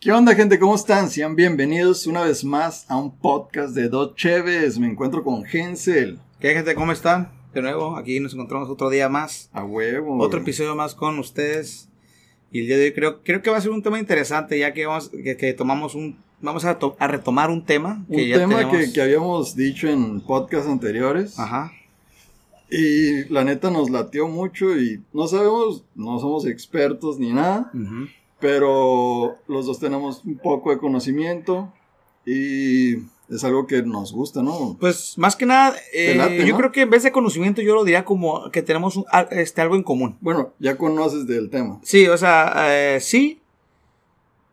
¿Qué onda, gente? ¿Cómo están? Sean bienvenidos una vez más a un podcast de Dos Cheves. Me encuentro con Hensel. ¿Qué gente? ¿Cómo están? De nuevo, aquí nos encontramos otro día más. A huevo. Otro episodio más con ustedes. Y el día de hoy creo, creo que va a ser un tema interesante, ya que vamos, que, que tomamos un, vamos a, to- a retomar un tema. Un ya tema tenemos- que, que habíamos dicho en podcasts anteriores. Ajá. Y la neta nos latió mucho y no sabemos, no somos expertos ni nada, Ujú. Pero los dos tenemos un poco de conocimiento y es algo que nos gusta, ¿no? Pues más que nada, eh, late, yo ¿no? creo que en vez de conocimiento yo lo diría como que tenemos un- este, algo en común. Bueno, ya conoces del tema. Sí, o sea, eh, sí.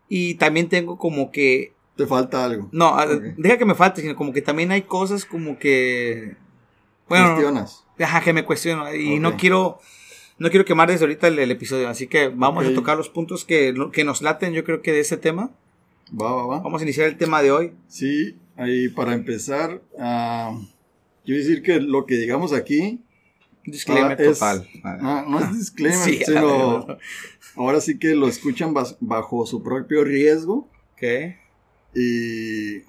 Y también tengo como que Te falta algo. No, a- Ok. deja que me falte, sino como que también hay cosas como que. Bueno, Cuestionas. ajá, que me cuestiono. Y no quiero. No quiero quemar desde ahorita el, el episodio. Así que vamos a tocar los puntos que, que nos laten, yo creo que de ese tema. Va, va, va. Vamos a iniciar el tema de hoy. Sí, ahí para empezar, ah, quiero decir que lo que digamos aquí Disclaimer Ah, es- total. ah, no es disclaimer, Sí, a sino ahora sí que lo escuchan bajo su propio riesgo Ok. y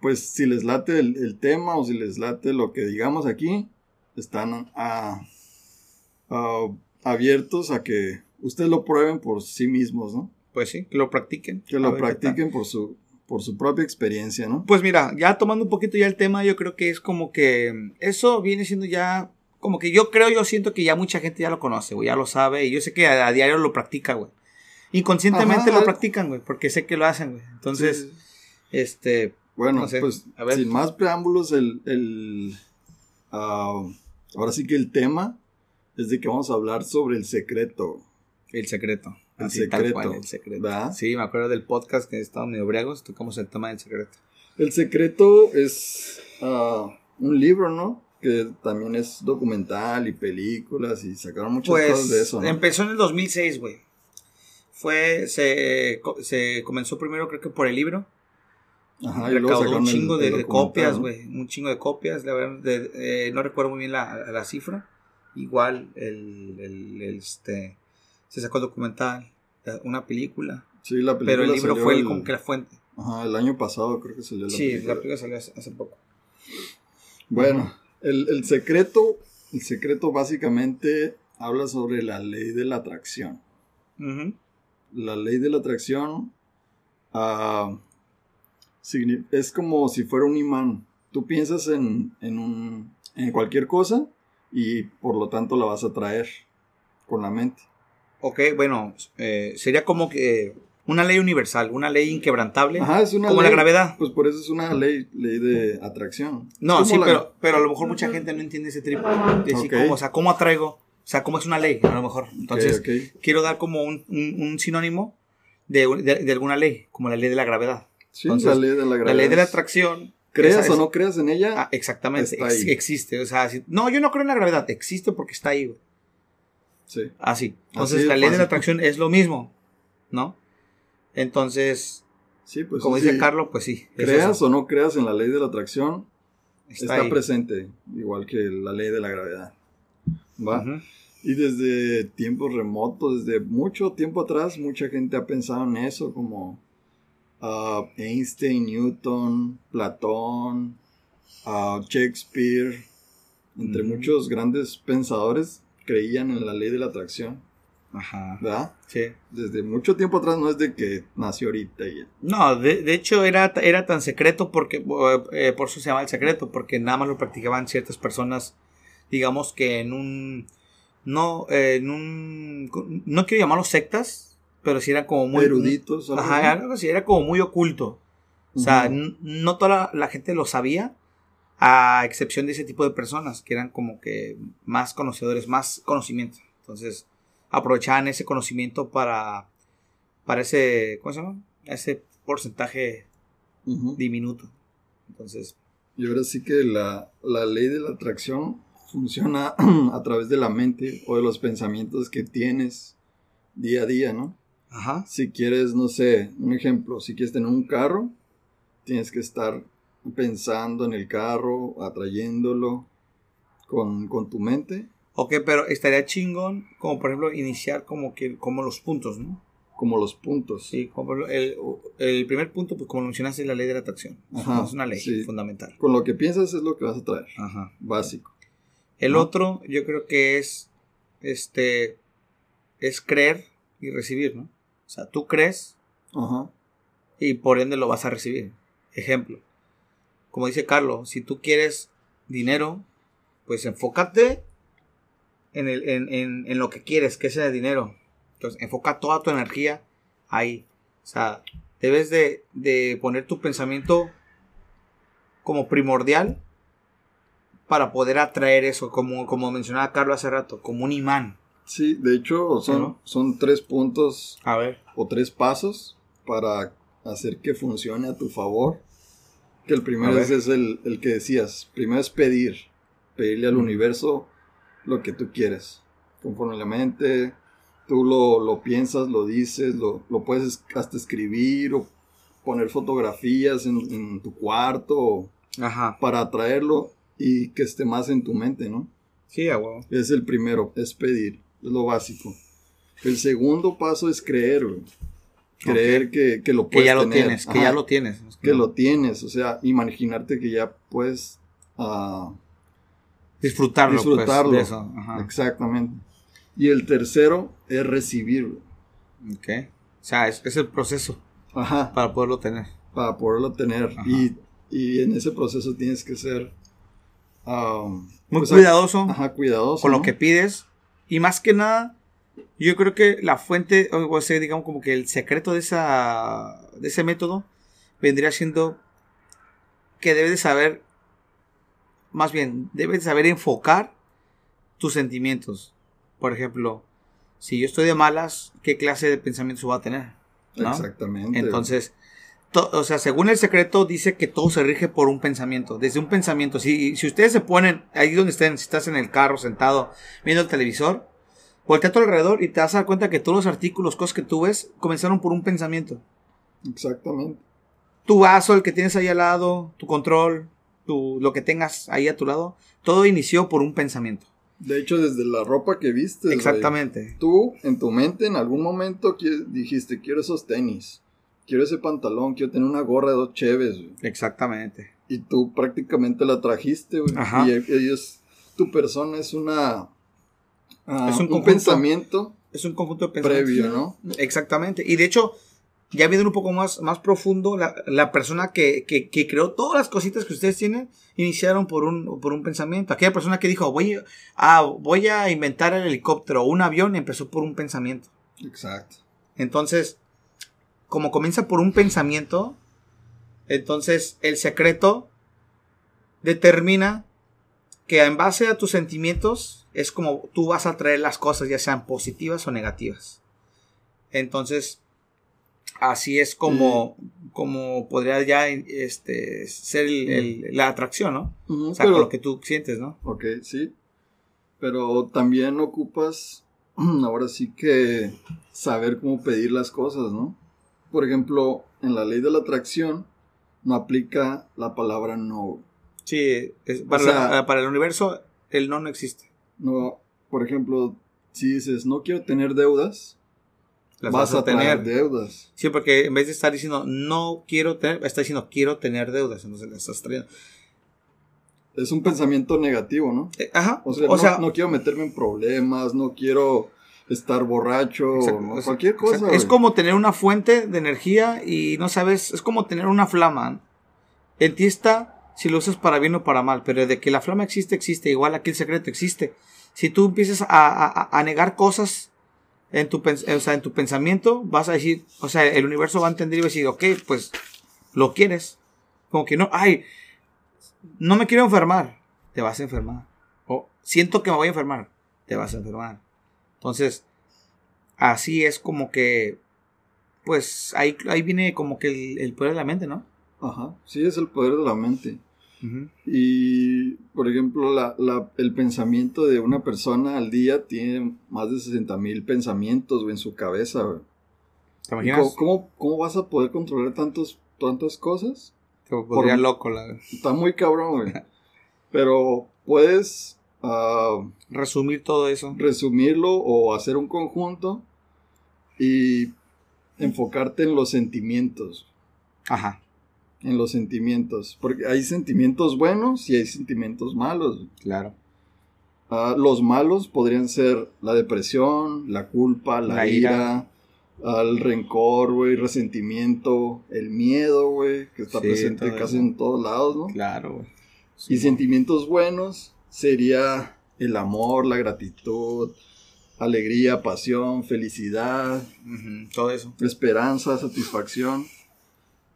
pues si les late el, el tema o si les late lo que digamos aquí, están ah, ah, abiertos a que ustedes lo prueben por sí mismos, ¿no? Pues sí, que lo practiquen. Que lo practiquen por su, por su propia experiencia, ¿no? Pues mira, ya tomando un poquito ya el tema, yo creo que es como que eso viene siendo ya, como que yo creo, yo siento que ya mucha gente ya lo conoce, güey, ya lo sabe, y yo sé que a, a diario lo practica, güey. Inconscientemente Ajá. lo practican, güey, porque sé que lo hacen, güey. Entonces, Sí. este, Bueno, No sé, pues a ver. sin más preámbulos, el, el ah, ahora sí que el tema es de que vamos a hablar sobre el secreto, el secreto. El Así, tal secreto, cual, el secreto. ¿verdad? Sí, me acuerdo del podcast que estábamos medio briagos, tocamos el tema del secreto. El secreto es ah, un libro, ¿no? Que también es documental y películas y sacaron muchas Pues cosas de eso, ¿no? empezó en el 2006, güey. Fue, se, se comenzó primero creo que por el libro. Ajá, y recaudó un el- chingo el de, de documental, copias, ¿no? güey. Un chingo de copias. La verdad, de- eh, no recuerdo muy bien la, la cifra. Igual, el, el- el, este, se sacó el documental, una película. Sí, la película Pero el libro fue el, como que la fuente. Ajá, el año pasado creo que salió la sí, película. la película salió hace, hace poco. Bueno, el, el secreto, el secreto básicamente habla sobre la ley de la atracción. La ley de la atracción ah, es como si fuera un imán. Tú piensas en, en, un, en cualquier cosa y por lo tanto la vas a traer con la mente. Ok, bueno, eh, sería como que una ley universal, una ley inquebrantable. Ajá, es una como ley. la gravedad. Pues por eso es una ley, ley de atracción. No, sí, la- pero, pero a lo mejor mucha gente no entiende ese triple. De decir, Ok. cómo, o sea, ¿cómo atraigo? O sea, ¿cómo es una ley? A lo mejor. Entonces, Ok, ok. quiero dar como un, un- un sinónimo de, de- de alguna ley, como la ley de la gravedad. Sí, Entonces, la ley de la gravedad. La ley de la atracción. Creas o no creas en ella, Ah, exactamente, está ex- ahí. existe. O sea, si- no, yo no creo en la gravedad, existe porque está ahí, güey. sí. Así. Entonces, Así la ley de la atracción es lo mismo, ¿no? Entonces, Sí, pues como sí. dice Carlos, pues sí. Creas o no creas en la ley de la atracción, está, presente, igual que la ley de la gravedad. ¿Va? Y desde tiempos remotos, desde mucho tiempo atrás, mucha gente ha pensado en eso, como ah, Einstein, Newton, Platón, ah, Shakespeare, entre muchos grandes pensadores creían en la ley de la atracción, Ajá. ¿verdad? Sí. Desde mucho tiempo atrás, no es de que nació ahorita y ya. No, de, de hecho era, era tan secreto porque, eh, por eso se llama el secreto, porque nada más lo practicaban ciertas personas, digamos que en un, no, eh, en un, no quiero llamarlos sectas, pero sí era como muy... Eruditos, Ajá, algo así, era como muy oculto. O sea, Ujú. n- no toda la, la gente lo sabía, a excepción de ese tipo de personas, que eran como que más conocedores, más conocimiento. Entonces, aprovechaban ese conocimiento para, para ese, ¿cómo se llama? Ese porcentaje Ujú. diminuto. Entonces, Y ahora sí que la, la ley de la atracción funciona a través de la mente o de los pensamientos que tienes día a día, ¿no? Ajá. Si quieres, no sé, un ejemplo, si quieres tener un carro, tienes que estar pensando en el carro, atrayéndolo con, con tu mente. Ok, pero estaría chingón, como por ejemplo, iniciar como que, como los puntos, ¿no? como los puntos. Sí, como el, el primer punto, pues como mencionaste, es la ley de la atracción. Ajá, es una ley sí. fundamental. Con lo que piensas es lo que vas a traer. Ajá. Básico. El ¿No? otro, yo creo que es, este, es creer y recibir, ¿no? O sea, tú crees Ajá. y por ende lo vas a recibir. Ejemplo, como dice Carlos, si tú quieres dinero, pues enfócate en, el, en, en, en lo que quieres, que es el dinero. Entonces, enfoca toda tu energía ahí. O sea, debes de, de poner tu pensamiento como primordial para poder atraer eso, como, como mencionaba Carlos hace rato, como un imán. Sí, de hecho son, son tres puntos A ver. o tres pasos para hacer que funcione a tu favor. Que el primero es, es el, el que decías. Primero es pedir. Pedirle al universo lo que tú quieres. Conforme la mente, tú lo, lo piensas, lo dices, lo, lo puedes hasta escribir o poner fotografías en, en tu cuarto Ajá. para atraerlo y que esté más en tu mente, ¿no? Sí, a. Es el primero, es pedir, es lo básico. El segundo paso es creer, güey. Creer que, que lo Que puedes ya lo tienes, que ya lo tienes. que lo tienes, o sea, imaginarte que ya puedes ah, Disfrutarlo, pues, disfrutarlo. de eso. Ajá. Exactamente. Y el tercero es recibir, güey. Ok. O sea, es, es el proceso Ajá, para poderlo tener. para poderlo tener. Y, y en ese proceso tienes que ser ah, Muy pues, cuidadoso Ajá, cuidadoso. con lo que pides. Y más que nada, yo creo que la fuente, o sea, digamos como que el secreto de, esa, de ese método vendría siendo que debes de saber, más bien, debes de saber enfocar tus sentimientos. Por ejemplo, si yo estoy de malas, ¿qué clase de pensamientos voy a tener? ¿no? Exactamente. Entonces, to- o sea, según el secreto dice que todo se rige por un pensamiento, desde un pensamiento. Si, si ustedes se ponen ahí donde estén, si estás en el carro sentado viendo el televisor, voltea a tu alrededor y te vas a dar cuenta que todos los artículos, cosas que tú ves, comenzaron por un pensamiento. Exactamente. Tu vaso, el que tienes ahí al lado, tu control, tu, lo que tengas ahí a tu lado, todo inició por un pensamiento. De hecho, desde la ropa que viste. Exactamente. Tú, en tu mente, en algún momento dijiste, quiero esos tenis, quiero ese pantalón, quiero tener una gorra de dos cheves, güey. Exactamente. Y tú prácticamente la trajiste, güey. Ajá. Y ellos, tu persona es una... ah, Es un un, pensamiento Es un conjunto de pensamientos. previo, ¿no? Exactamente. Y de hecho, ya viendo un poco más, más profundo, la, la persona que, que, que creó todas las cositas que ustedes tienen, iniciaron por un, por un pensamiento. Aquella persona que dijo, voy, a- ah, voy a inventar el helicóptero o un avión, empezó por un pensamiento. Exacto. Entonces, como comienza por un pensamiento, entonces el secreto determina que en base a tus sentimientos es como tú vas a traer las cosas, ya sean positivas o negativas. Entonces, así es como, como podría ya este, ser el- el- la atracción, ¿no? O sea, pero- con lo que tú sientes, ¿no? Ok, sí. Pero también ocupas, ahora sí que saber cómo pedir las cosas, ¿no? Por ejemplo, en la ley de la atracción no aplica la palabra no. Sí, es- para, O sea- la- para el universo el no no existe. No, por ejemplo, si dices no quiero tener deudas, Las vas, a tener deudas. Sí, porque en vez de estar diciendo no quiero tener, está diciendo quiero tener deudas. Entonces le estás trayendo. Es un pensamiento negativo, ¿no? Eh, ajá. O sea, o no, sea, no quiero meterme en problemas, no quiero estar borracho, o cualquier cosa. exacto. Es como tener una fuente de energía y no sabes, es como tener una flama. En ti está si lo usas para bien o para mal, pero de que la flama existe, existe. Igual aquí el secreto existe. Si tú empiezas a, a- a negar cosas en tu, pens- o sea, en tu pensamiento, vas a decir, o sea, el universo va a entender y va a decir, ok, pues lo quieres. Como que no, ay, no me quiero enfermar, te vas a enfermar. O siento que me voy a enfermar, te vas a enfermar. Entonces, así es como que, pues ahí, ahí viene como que el, el poder de la mente, ¿no? Ajá, sí, es el poder de la mente. Y, por ejemplo, la, la- el pensamiento de una persona al día tiene más de 60 mil pensamientos güey, en su cabeza. güey. ¿Te ¿Y imaginas? ¿Cómo, cómo, cómo vas a poder controlar tantos, tantas cosas? Te loco la- Está muy cabrón, güey. Pero puedes ah, resumir todo eso. resumirlo o hacer un conjunto y enfocarte en los sentimientos. Ajá. En los sentimientos. Porque hay sentimientos buenos y hay sentimientos malos. Claro. Ah, los malos podrían ser la depresión, la culpa, la, La ira. ira, ah, el rencor, güey, resentimiento, el miedo, güey, que está Sí, presente casi en todos lados, ¿no? Claro, güey. Y sentimientos buenos sería el amor, la gratitud, alegría, pasión, felicidad, Todo eso. esperanza, satisfacción.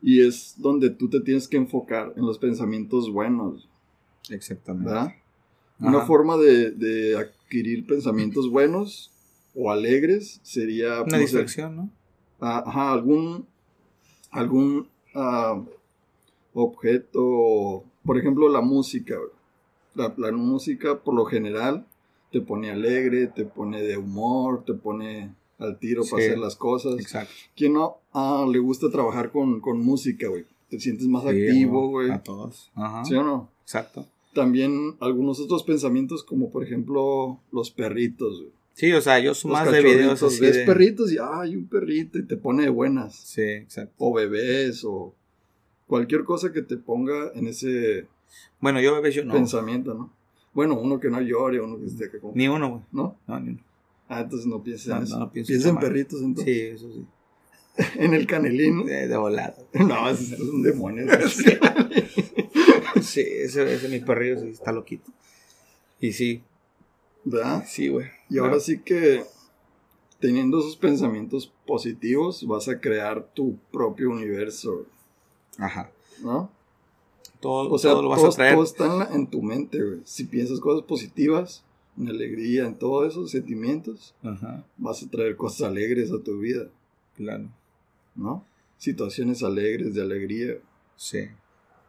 Y es donde tú te tienes que enfocar en los pensamientos buenos, Exactamente. Una forma de, de adquirir pensamientos buenos o alegres sería Una distracción, ¿no? ajá, algún algún ah, objeto, por ejemplo la música. La, la música por lo general te pone alegre, te pone de humor, te pone al tiro para hacer las cosas. Exacto. ¿Quién no ah, le gusta trabajar con, con música, güey? Te sientes más Sí, activo, güey. A todos. Ajá. ¿Sí o no? Exacto. También algunos otros pensamientos como por ejemplo los perritos, güey. Sí, o sea, yo soy Los más de videos así Ves de... perritos y ay, un perrito y te pone de buenas. Sí, exacto. O bebés o cualquier cosa que te ponga en ese Bueno, yo bebés yo no. pensamiento, ¿no? Bueno, uno que no llore, uno que esté acá como, Ni uno, güey. ¿no? No, ni uno. Ah, entonces no pienses No, en eso. no, no pienso Piensa en perritos entonces. Sí, eso sí. En el canelín. De, de volada. No, es un demonio. Sí, ese, ese mi perrillo sí está loquito. Y sí, ¿Verdad? sí, güey. Y ahora sí que teniendo esos pensamientos positivos vas a crear tu propio universo, Ajá. ¿no? Todo, O sea, todo lo vas todo, a traer. todo está en, la- en tu mente, güey. Si piensas cosas positivas, en alegría, en todos esos sentimientos, Ajá, vas a traer cosas alegres a tu vida, claro. ¿no? Situaciones alegres, de alegría, Sí,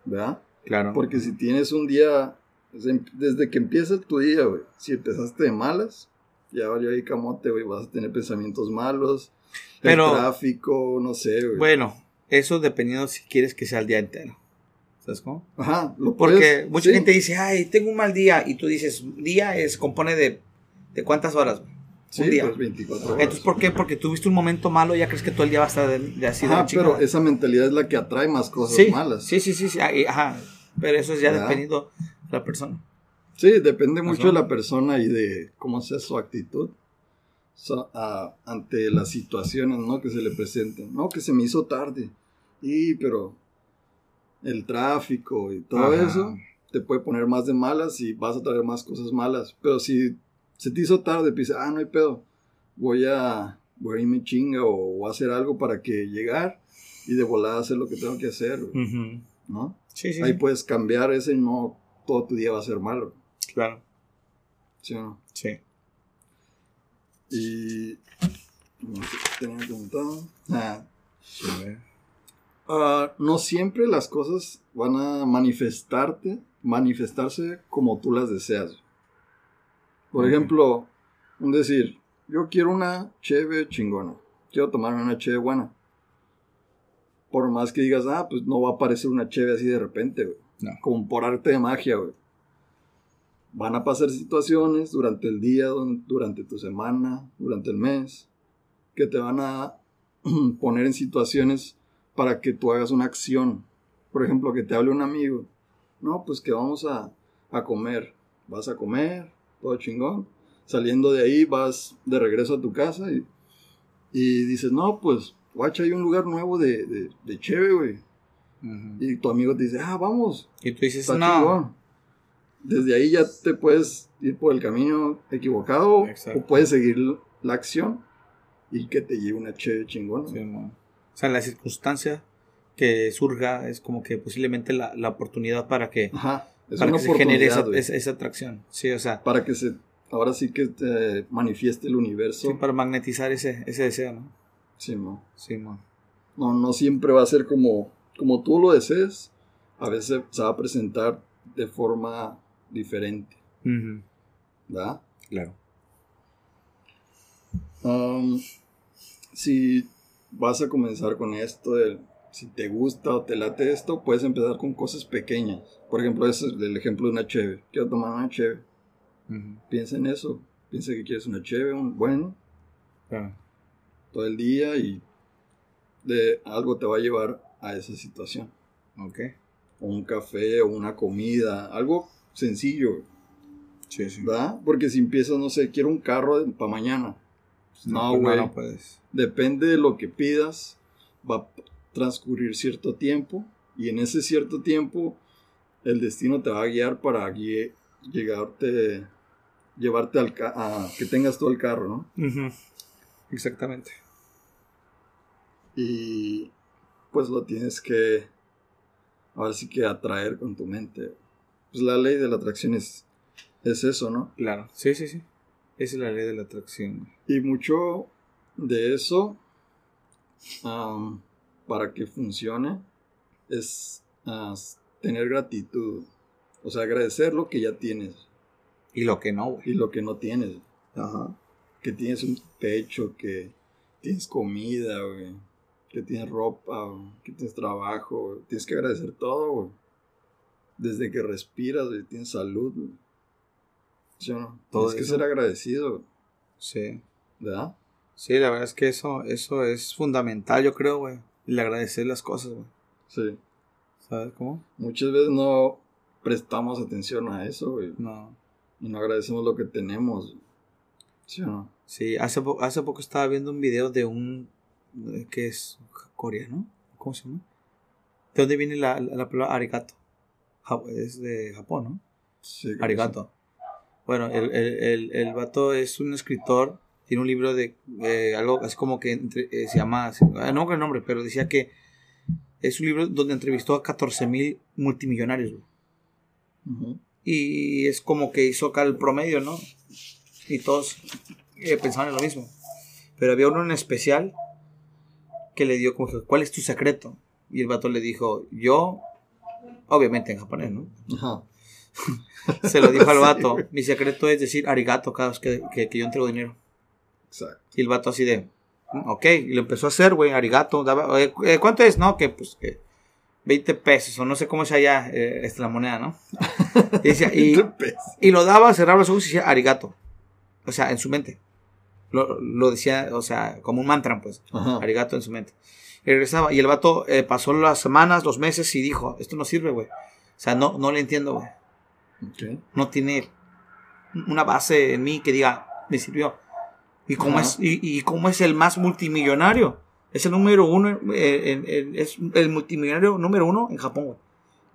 ¿verdad? claro. Porque si tienes un día, desde que empieza tu día, güey, si empezaste de malas, ya valió ahí camote, güey, vas a tener pensamientos malos, Pero- el tráfico, no sé, güey. Bueno, eso dependiendo si quieres que sea el día entero. ¿Sabes cómo? Ajá, Porque puedes- mucha sí. gente dice, ay, tengo un mal día. Y tú dices, día es, compone de, de cuántas horas. güey? Sí, un día. pues 24 horas. Entonces, ¿por qué? Porque tuviste un momento malo y ya crees que todo el día va a estar de, de así de Ajá, chingada. pero esa mentalidad es la que atrae más cosas sí, malas. Sí, sí, sí, sí, ahí, ajá. Pero eso es ya dependiendo de la persona. Sí, depende mucho Ajá. de la persona y de cómo sea su actitud so- a- ante las situaciones ¿no? que se le presenten. No, que se me hizo tarde. Y, pero el tráfico y todo Ajá. eso te puede poner más de malas y vas a traer más cosas malas. Pero si se te hizo tarde, pues ah, no hay pedo. Voy a, voy a irme chinga o voy a hacer algo para que llegar y de volada hacer lo que tengo que hacer. ¿no? Sí, sí, Ahí puedes cambiar ese y no todo tu día va a ser malo. Claro. ¿Sí o no? Sí. Y. no sé tenía preguntado. Ah, Sí, ah, no siempre las cosas van a manifestarte, manifestarse como tú las deseas. Por ejemplo, un decir, yo quiero una cheve chingona, quiero tomarme una cheve buena. Por más que digas, ah, pues no va a aparecer una cheve así de repente, güey. No. Como por arte de magia, güey. Van a pasar situaciones durante el día, durante tu semana, durante el mes, que te van a poner en situaciones para que tú hagas una acción. Por ejemplo, que te hable un amigo. No, pues que vamos a, a comer. Vas a comer, todo chingón. Saliendo de ahí vas de regreso a tu casa y, y dices, no, pues, guacha, hay un lugar nuevo de, de, de cheve, güey. Y tu amigo te dice, ah, vamos, Y tú dices, no. chingón. Desde ahí ya te puedes ir por el camino equivocado Exacto. o puedes seguir la acción y que te lleve una cheve chingona. Sí. O sea, la circunstancia que surja es como que posiblemente la, la oportunidad para que, Ajá, es para una que se genere esa, esa, esa atracción. Sí, o sea, para que se ahora sí que te manifieste el universo. sí, para magnetizar ese, ese deseo, ¿no? Sí, no. Sí, mo. no, no siempre va a ser como, como tú lo desees. A veces se va a presentar de forma diferente, Ujú. ¿verdad? Claro. Um, si vas a comenzar con esto, de- si te gusta o te late esto, puedes empezar con cosas pequeñas. Por ejemplo, ese es el ejemplo de una cheve. Quiero tomar una cheve. Ujú. Piensa en eso. Piensa que quieres una cheve, un bueno, todo el día y de algo te va a llevar a esa situación. Ok. O un café, o una comida, algo sencillo, Sí, sí. ¿verdad? Porque si empiezas, no sé, quiero un carro para mañana. Pues no, pues güey. No, no puedes. Depende de lo que pidas, va a transcurrir cierto tiempo y en ese cierto tiempo el destino te va a guiar para guie- llegarte, llevarte al ca- a que tengas todo el carro, ¿no? Exactamente. Y pues lo tienes que, ahora sí que atraer con tu mente. Pues la ley de la atracción es, es eso, ¿no? Claro. Sí, sí, sí. Esa es la ley de la atracción. Y mucho de eso, para que funcione, es tener gratitud. O sea, agradecer lo que ya tienes Y lo que no, güey. y lo que no tienes. Ajá. Que tienes un techo, que tienes comida, güey. Que tienes ropa, güey, que tienes trabajo. güey. Tienes que agradecer todo, güey. Desde que respiras, güey, tienes salud, güey. ¿Sí o no? Todo tienes que eso. ser agradecido, Sí. ¿verdad? Sí, la verdad es que eso, eso es fundamental, yo creo, güey. El agradecer las cosas, güey. Sí. ¿Sabes cómo? Muchas veces no prestamos atención a eso, güey. No. Y no agradecemos lo que tenemos. ¿Sí o no? Sí, hace, po- hace poco estaba viendo un video de un... eh, que es coreano? ¿Cómo se llama? ¿De dónde viene la, la, la palabra arigato? Ja- es de Japón, ¿no? Sí, Arigato. Bueno, el, el, el, el vato es un escritor, tiene un libro de eh, algo así como que entre- eh, se llama, ah, no acuerdo el nombre, pero decía que es un libro donde entrevistó a 14 mil multimillonarios. Y es como que hizo acá el promedio, ¿no? Y todos eh, pensaban en lo mismo. Pero había uno en especial que le dio como que, ¿cuál es tu secreto? Y el vato le dijo, yo, obviamente en japonés, ¿no? Ajá. Se lo dijo al vato, mi secreto es decir arigato cada vez que, que, que yo entrego dinero. Exacto. Y el vato así de, "Mm, ok, y lo empezó a hacer, güey, arigato. daba- eh, eh, ¿Cuánto es? No, que pues que 20 pesos, o no sé cómo es allá eh, esta la moneda, ¿no? Y, decía- y, y lo daba, cerraba los ojos y decía arigato. O sea, en su mente. Lo, lo decía, o sea, como un mantra, pues. Ajá. Arigato en su mente. Y regresaba. Y el vato eh, pasó las semanas, los meses y dijo, esto no sirve, güey. O sea, no, no le entiendo, güey. No tiene una base en mí que diga, me sirvió. Y como, Ajá. es, y, y como es el más multimillonario. Es el número uno, eh, en- en- es el multimillonario número uno en Japón,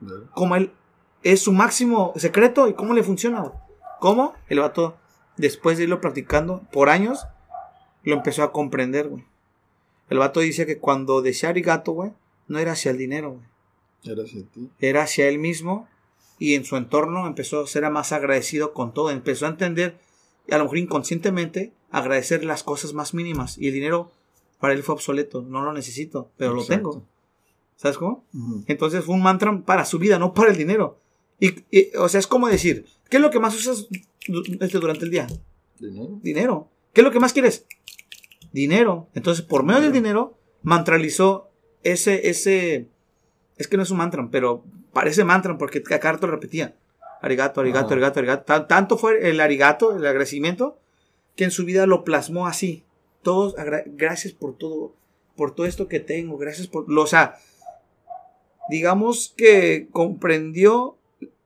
güey. Como él es su máximo secreto y cómo le funciona, güey. ¿Cómo? El vato, después de irlo practicando por años, lo empezó a comprender, güey. El vato dice que cuando decía arigato, güey, no era hacia el dinero, güey. Era hacia ti. Era hacia él mismo y en su entorno empezó a ser más agradecido con todo. Empezó a entender, a lo mejor inconscientemente, agradecer las cosas más mínimas. Y el dinero para él fue obsoleto. No lo necesito, pero lo tengo. ¿Sabes cómo? Entonces fue un mantra para su vida, no para el dinero. Y, y, o sea, es como decir, ¿qué es lo que más usas este, durante el día? ¿Dinero? Dinero. ¿Qué es lo que más quieres? Dinero. Entonces, por medio del dinero, mantralizó ese, ese, es que no es un mantra, pero parece mantra porque lo repetía. Arigato, arigato, Ajá. arigato, arigato. Tan- tanto fue el arigato, el agradecimiento, que en su vida lo plasmó así. Todos, gracias por todo, por todo esto que tengo, gracias por, lo, o sea, digamos que comprendió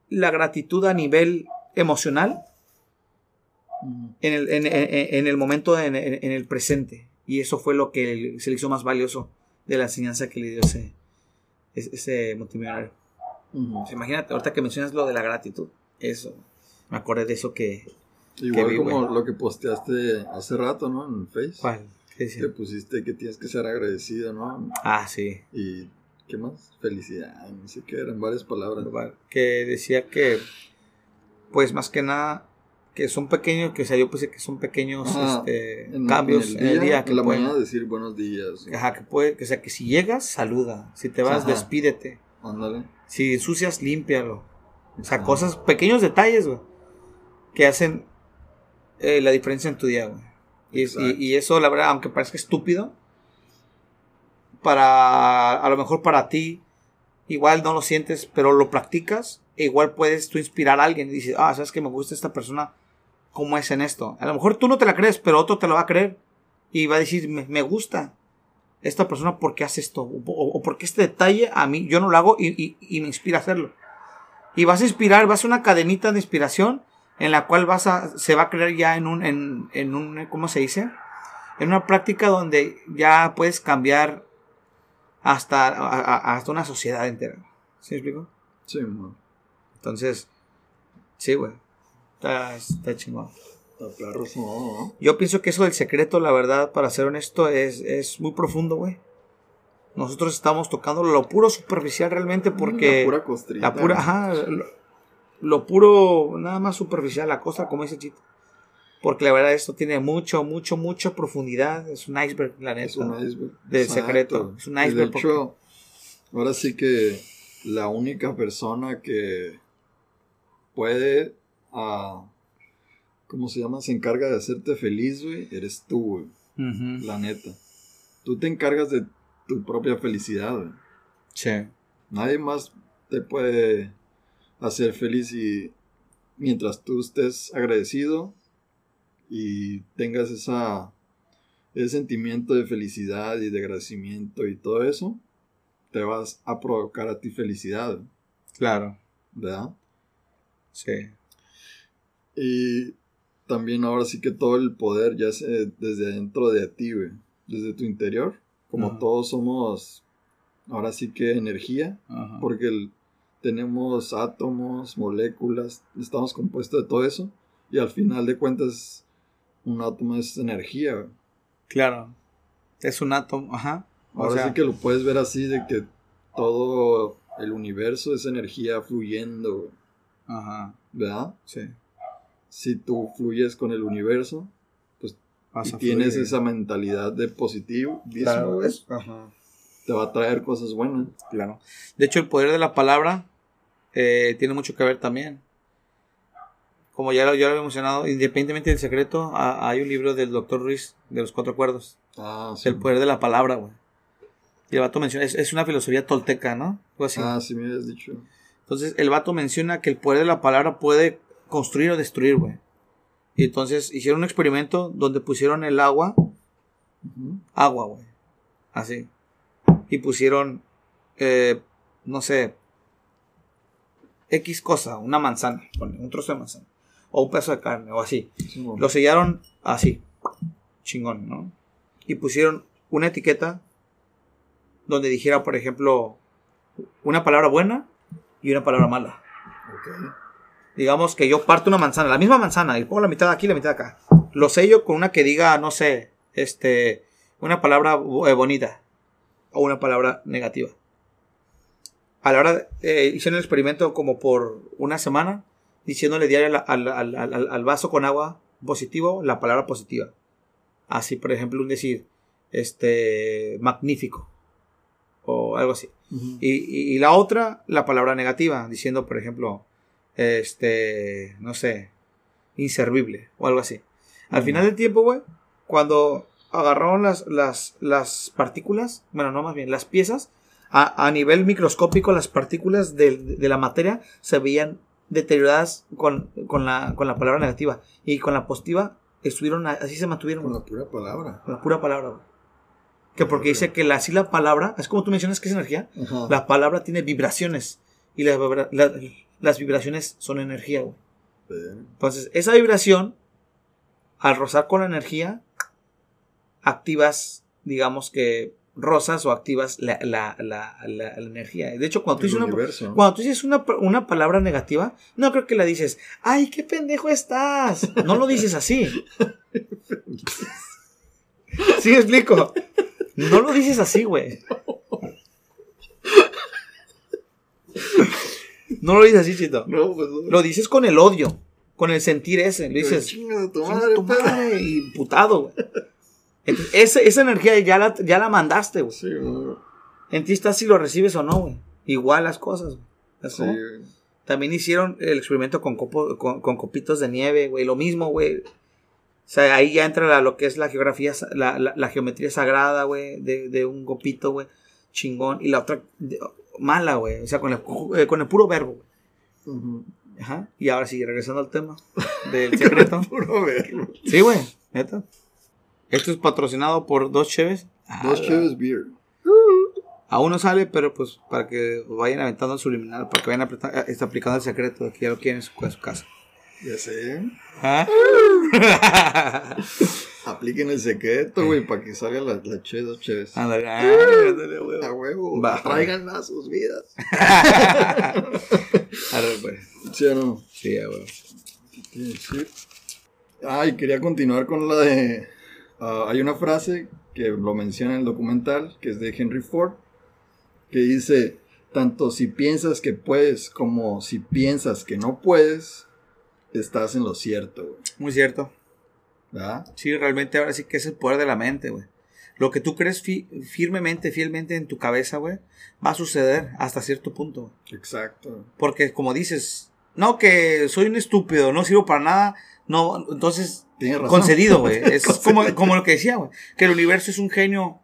la gratitud a nivel emocional en el, en, en- en el momento, en, el presente. Y eso fue lo que se le hizo más valioso de la enseñanza que le dio ese, ese, ese Pues imagínate, ahorita que mencionas lo de la gratitud, eso, me acordé de eso que... Igual vi, como lo que posteaste hace rato, ¿no? En Face. ¿Cuál? ¿Qué decía? Que pusiste que tienes que ser agradecido, ¿no? Ah, sí. Y, ¿qué más? Felicidad, no sé qué, eran varias palabras. Que decía que, pues más que nada, que son pequeños, que o sea, yo puse que son pequeños Ajá. este, En, cambios en el día, que en la pueden- mañana decir buenos días. Ajá, que puede, que, o sea, que si llegas, saluda. Si te vas, Ajá. despídete. Ándale. Si ensucias, límpialo. O sea, Ajá. cosas, pequeños detalles, güey. Que hacen eh, la diferencia en tu día, güey. Y, eso, la verdad, aunque parezca estúpido, para, a lo mejor para ti, igual no lo sientes, pero lo practicas, e igual puedes tú inspirar a alguien y dices, ah, sabes que me gusta esta persona, ¿cómo es en esto? A lo mejor tú no te la crees, pero otro te lo va a creer y va a decir, me, me gusta. Esta persona por qué hace esto, o, o- o por qué este detalle a mí, yo no lo hago y, y- y me inspira a hacerlo. Y vas a inspirar, vas a una cadenita de inspiración en la cual vas a, se va a crear ya en un, en, en un, ¿cómo se dice? En una práctica donde ya puedes cambiar hasta, a- hasta una sociedad entera. ¿Sí me explico? Sí, man. Entonces, sí, güey. Está, está chingón. ¿No? Yo pienso que eso del secreto, la verdad, para ser honesto, es, es muy profundo, güey. Nosotros estamos tocando lo puro superficial realmente porque... La pura costrita. La pura, ajá, lo, lo puro, nada más superficial, la cosa, como dice Chito. Porque la verdad esto tiene mucho, mucho, mucha profundidad. Es un iceberg, la neta. Es un iceberg. Del Exacto. secreto. Es un Y iceberg De hecho, ahora sí que la única persona que puede, ah, ¿cómo se llama? Se encarga de hacerte feliz, güey, eres tú, güey. La neta. Tú te encargas de tu propia felicidad, güey. Sí. Nadie más te puede hacer feliz y mientras tú estés agradecido y tengas esa ese sentimiento de felicidad y de agradecimiento y todo eso, te vas a provocar a ti felicidad, Claro. ¿verdad? Sí. Y también ahora sí que todo el poder ya es eh, desde dentro de ti, güey, desde tu interior, como Ajá. todos somos ahora sí que energía, Ajá. porque el- tenemos átomos, moléculas, estamos compuestos de todo eso y al final de cuentas un átomo es energía. güey. Claro. Es un átomo, ajá. O Ahora sea, sí que lo puedes ver así de que todo el universo es energía fluyendo, güey, Ajá. ¿verdad? Sí. Si tú fluyes con el universo Vas y a tienes fluir. esa mentalidad de positivo, Claro, güey, es- ajá. te va a traer cosas buenas. Claro. De hecho, el poder de la palabra eh, tiene mucho que ver también. Como ya lo, ya lo había mencionado, independientemente del secreto, ha- hay un libro del Dr. Ruiz de los cuatro acuerdos. Ah, sí. El poder de la palabra, güey. Y el vato menciona, es, es una filosofía tolteca, ¿no? Algo así. Ah, sí me habías dicho. Entonces, el vato menciona que el poder de la palabra puede construir o destruir, güey. Y entonces hicieron un experimento donde pusieron el agua, agua, güey. Así. Y pusieron, eh, no sé, X cosa, una manzana, un trozo de manzana. O un pedazo de carne, o así. Lo sellaron así. Chingón, ¿no? Y pusieron una etiqueta donde dijera, por ejemplo, una palabra buena y una palabra mala. Digamos que yo parto una manzana, la misma manzana, y pongo la mitad aquí y la mitad acá. Lo sello con una que diga, no sé, este, una palabra eh, bonita o una palabra negativa. A la hora, de- eh, hicieron el experimento como por una semana, diciéndole diario al, al- al- al- vaso con agua positivo la palabra positiva. Así, por ejemplo, un decir, este, magnífico o algo así. Ujú. Y, y- y la otra, la palabra negativa, diciendo, por ejemplo, este, no sé, inservible o algo así. Al final del tiempo, güey, cuando agarraron las, las, las partículas, bueno, no más bien, las piezas, a, a nivel microscópico, las partículas de, de la materia se veían deterioradas con, con, la, con la palabra negativa. Y con la positiva, estuvieron, así se mantuvieron. Con la pura palabra. Con la pura palabra, güey. Que porque dice que la, así la palabra, es como tú mencionas que es energía, Ajá. la palabra tiene vibraciones y las, la- las vibraciones son energía, güey. Entonces, esa vibración, al rozar con la energía, activas, digamos que rosas o activas la, la- la- energía. De hecho, cuando tú dices, una, cuando tú dices una, una palabra negativa, no creo que la dices, ¡ay, qué pendejo estás! No lo dices así. ¿Sí me explico? No lo dices así, güey. No lo dices así, Chito. No, pues no. Lo dices con el odio, con el sentir ese. Lo dices, Chinga de tu "Chinga madre, tu perra". madre", y putado, güey. Entonces, esa, esa energía ya la, ya la mandaste, güey. Sí, güey. En ti está si lo recibes o no, güey. Igual las cosas, güey. También hicieron el experimento con, copo- con, con copitos de nieve, güey. Lo mismo, güey. O sea, ahí ya entra la- lo que es la geografía, la, la- la geometría sagrada, güey, de, de un copito, güey. Chingón. Y la otra, de- mala, güey. O sea, con el, eh, con el puro verbo. Ajá. Y ahora sí, regresando al tema del secreto. Puro verlo. Sí, güey, neta. Esto es patrocinado por dos cheves. Dos cheves beer. Aún no sale, pero pues para que vayan aventando el subliminal, para que vayan apretando- está aplicando el secreto de que ya lo quieren en su, en su casa. Ya sé. ¿Ah? Apliquen el secreto, güey, para que salga la, la che, dos cheves. Ándale, ándale, güey. A huevo. Va. Traiganla a sus vidas. Arre, pues. ¿Sí o no? Sí, a huevo. Sí. Ay, quería continuar con la de. ah, hay una frase que lo menciona en el documental, que es de Henry Ford, que dice: Tanto si piensas que puedes como si piensas que no puedes, estás en lo cierto, güey. Muy cierto. ¿Verdad? Sí, realmente ahora sí que es el poder de la mente, güey. Lo que tú crees fi- firmemente, fielmente en tu cabeza, güey, va a suceder hasta cierto punto. Exacto. Porque como dices, no, que soy un estúpido, no sirvo para nada, no, entonces, razón. concedido, güey. Es como, como lo que decía, güey, que el universo es un genio.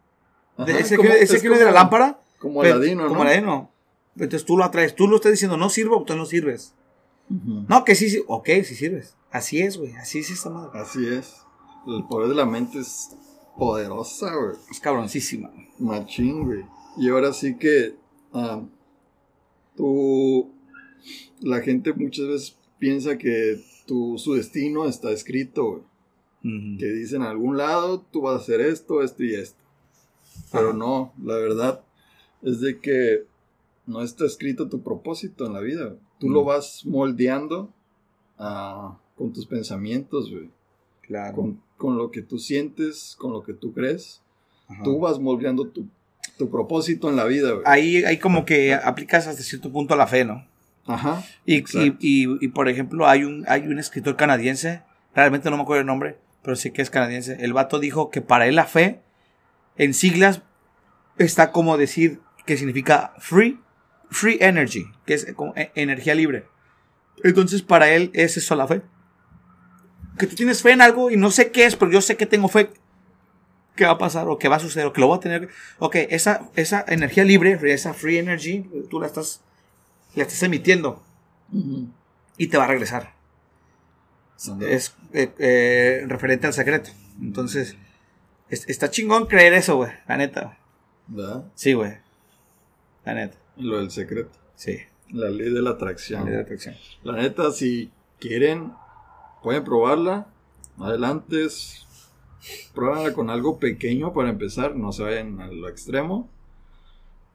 de- ese genio, ese de la lámpara. Como Aladino, ¿no? Como Aladino. Entonces tú lo atraes, tú lo estás diciendo, no sirvo, entonces no sirves. No, que sí, sí, ok, sí sirves. Así es, güey, así es esta madre. Así es. El poder de la mente es poderosa, güey. Es cabroncísima. Machín, güey. Y ahora sí que ah, tú, la gente muchas veces piensa que tu, su destino está escrito, güey. Ujú. Que dicen en algún lado tú vas a hacer esto, esto y esto. Pero Ajá. no, la verdad es de que no está escrito tu propósito en la vida. güey. Tú Mm. lo vas moldeando ah, con tus pensamientos, güey. Claro. Con, con lo que tú sientes, con lo que tú crees. Ajá. Tú vas moldeando tu, tu propósito en la vida, güey. Ahí, ahí como que aplicas hasta cierto punto la fe, ¿no? Ajá. Y, y, y, por ejemplo, hay un, hay un escritor canadiense, realmente no me acuerdo el nombre, pero sí que es canadiense. El vato dijo que para él la fe, en siglas, está como decir que significa free, free energy, que es como e- energía libre. Entonces, para él es eso la fe. Que tú tienes fe en algo y no sé qué es, pero yo sé que tengo fe que va a pasar o que va a suceder o que lo voy a tener. Ok, esa, esa energía libre, esa free energy, tú la estás, la estás emitiendo y te va a regresar. Es eh, eh, referente al secreto. Entonces, es- está chingón creer eso, güey. La neta. ¿Verdad? Sí, güey. La neta. Lo del secreto. Sí. La ley de la atracción. Ley de atracción. La neta, si quieren, pueden probarla. Adelante. Pruébenla con algo pequeño para empezar. No se vayan a lo extremo.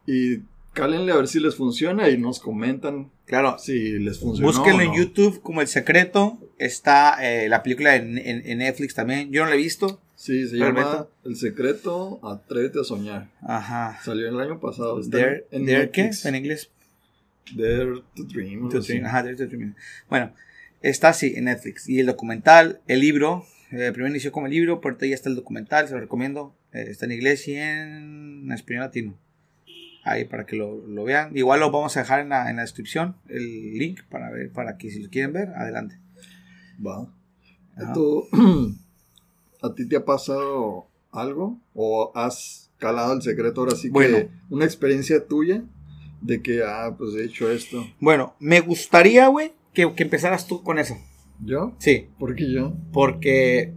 Y cálenle a ver si les funciona y nos comentan Claro. si les funciona. Búsquenlo en YouTube como El Secreto. Está eh, la película en, en- en Netflix también. Yo no la he visto. Sí, se llama El secreto, atrévete a soñar. Ajá. Salió el año pasado. Dare, en Dare ¿qué? En inglés. Dare to Dream. To Ajá, Dare to Dream. Bueno, está así en Netflix. Y el documental, el libro, eh, primero inició como el libro, pero ya está el documental, se lo recomiendo. Eh, está en inglés y en español latino. Ahí para que lo, lo vean. Igual lo vamos a dejar en la, en la descripción, el link para ver, para que si lo quieren ver, adelante. Va. ¿Tú, ¿A ti te ha pasado algo? ¿O has calado el secreto ahora sí Bueno. que una experiencia tuya de que, ah, pues he hecho esto? Bueno, me gustaría, güey, que, que empezaras tú con eso. ¿Yo? Sí, ¿Por qué yo? porque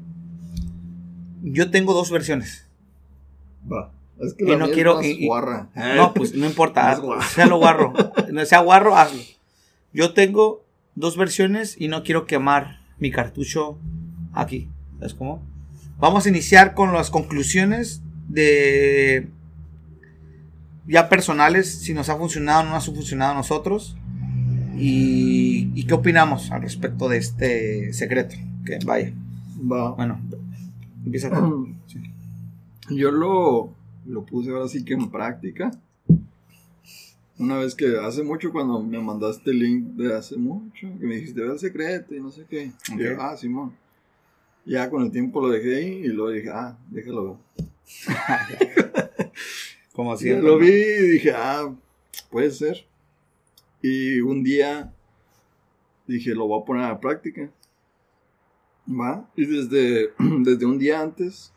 yo tengo dos versiones. Va. Es que Y la no mía es quiero- más y- y- guarra. No, pues no importa, hazlo. guarro. sea lo guarro. No sea guarro, hazlo. Yo tengo dos versiones y no quiero quemar mi cartucho aquí. ¿Sabes cómo? Vamos a iniciar con las conclusiones de ya personales, si nos ha funcionado o no nos ha funcionado a nosotros. Y, y qué opinamos al respecto de este secreto. Que vaya. Va. Bueno, empieza tú. Sí. Yo lo, lo puse ahora sí que en práctica. Una vez que hace mucho cuando me mandaste el link de hace mucho, que me dijiste, ve el secreto y no sé qué. Yo, ah, Simón. Ya con el tiempo lo dejé ahí y luego dije, ah, déjalo. Como siempre. lo vi y dije, ah, puede ser. Y un día dije, lo voy a poner a práctica. Va. Y desde, desde un día antes,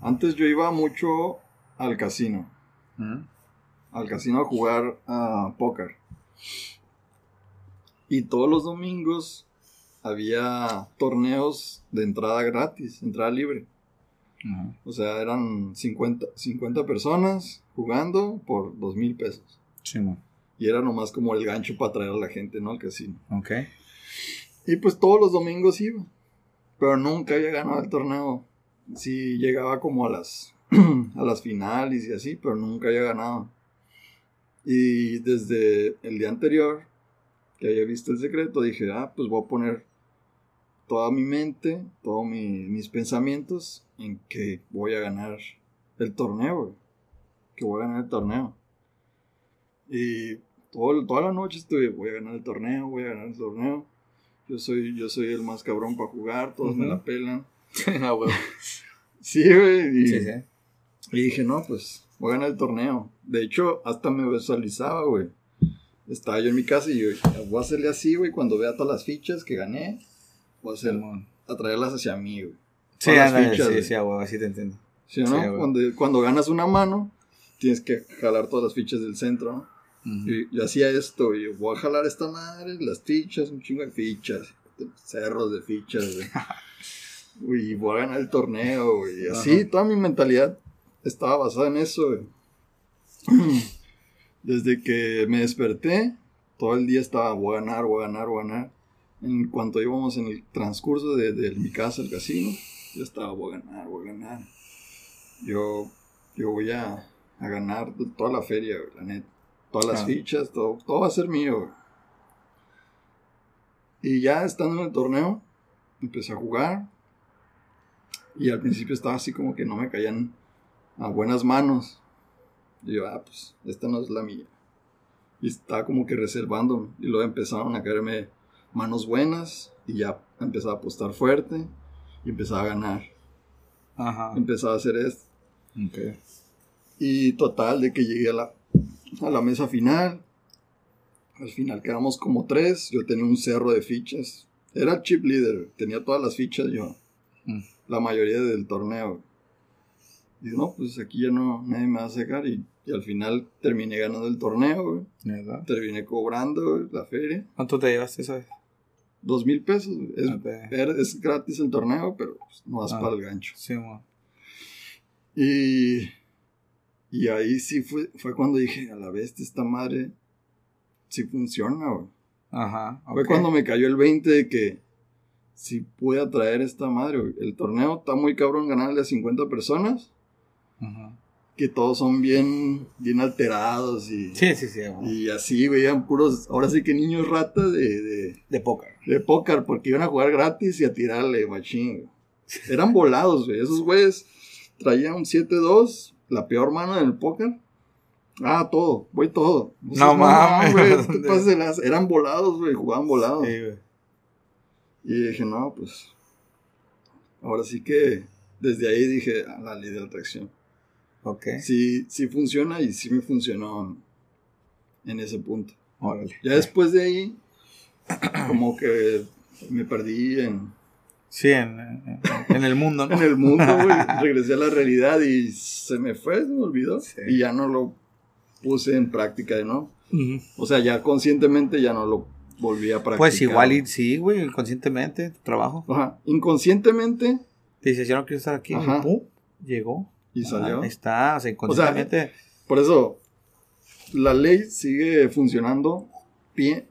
antes yo iba mucho al casino. Ujú. Al casino a jugar a póker. Y todos los domingos había torneos de entrada gratis, entrada libre. O sea, eran 50, 50 personas jugando por dos mil pesos. Sí. Y era nomás como el gancho para traer a la gente, ¿no? Al casino. Ok. Y pues todos los domingos iba. Pero nunca había ganado el torneo. Sí, llegaba como a las, a las finales y así, pero nunca había ganado. Y desde el día anterior, que había visto el secreto, dije, ah, pues voy a poner toda mi mente, todos mi- mis pensamientos en que voy a ganar el torneo, güey. Que voy a ganar el torneo. Y todo- toda la noche estuve, voy a ganar el torneo, voy a ganar el torneo. Yo soy, yo soy el más cabrón para jugar, todos me Ujú. la pelan. Ah, huevo. Sí, güey. Y, Sí, sí. y dije, no, pues voy a ganar el torneo. De hecho, hasta me visualizaba, güey. Estaba yo en mi casa y yo, voy a hacerle así, güey. Cuando vea todas las fichas que gané, voy a Simón. a traerlas hacia mí, güey. Sí, ándale, fichas, sí, güey. sí, así te entiendo. ¿Sí no? cuando, cuando ganas una mano, tienes que jalar todas las fichas del centro, ¿no? Y yo hacía esto, y yo voy a jalar esta madre, las fichas, un chingo de fichas, cerros de fichas, güey. Uy, voy a ganar el torneo, güey. Y así, Ajá. toda mi mentalidad estaba basada en eso, güey. Desde que me desperté, todo el día estaba, voy a ganar, voy a ganar, voy a ganar. En cuanto íbamos en el transcurso de, de mi casa al casino, yo estaba, voy a ganar, voy a ganar. Yo, yo voy a, a ganar toda la feria, güey, la neta. Todas las Ah. fichas, todo, todo va a ser mío, güey. Y ya estando en el torneo, empecé a jugar. Y al principio estaba así como que no me caían a buenas manos. Y yo, ah, pues, esta no es la mía. Y estaba como que reservándome. Y luego empezaron a caerme manos buenas. Y ya empezaba a apostar fuerte. Y empezaba a ganar. Ajá. Empezaba a hacer esto. Ok. Y total, de que llegué a la, a la mesa final. Al final quedamos como tres. Yo tenía un cerro de fichas. Era chip leader. Tenía todas las fichas yo. Mm. La mayoría del torneo. Y no, pues aquí ya no, nadie me va a sacar. Y, y al final terminé ganando el torneo, güey. Terminé cobrando güey, la feria. ¿Cuánto te llevaste esa vez? Dos mil pesos. Es, era- es gratis el torneo, pero pues, no vas Ah. para el gancho. Sí, mo. Y, y ahí sí fue, fue cuando dije, a la vez esta madre sí funciona, güey. Ajá. Fue cuando me cayó el 20 de que si pude atraer esta madre, güey. El torneo está muy cabrón ganarle a 50 personas, Ajá. que todos son bien, bien alterados y, Sí, sí, sí. mo. y así veían puros, ahora sí que niños ratas de, de, De póker. De póker, porque iban a jugar gratis y a tirarle, machín. güey. Eran volados, güey. Esos güeyes traían un 7-2, la peor mano en el póker. Ah, todo, voy todo. No mames. güey, no te pases de las- Eran volados, güey, jugaban volados. Sí, güey. Y dije, no, pues. Ahora sí que desde ahí dije, a la ley de la atracción. Ok. Sí, sí funciona y sí me funcionó en ese punto. Órale. Ya después de ahí, como que me perdí en, Sí, en, en- en el mundo, ¿no? en el mundo, güey. Regresé a la realidad y se me fue, se me olvidó. Sí. Y ya no lo puse en práctica, ¿no? O sea, ya conscientemente ya no lo volví a practicar. Pues igual y sí, güey, conscientemente, tu trabajo. Ajá. Inconscientemente Te dices, yo no quiero estar aquí. Ajá. Y pum, llegó. y salió. Ah, está, o sea, inconscientemente. Por eso, la ley sigue funcionando.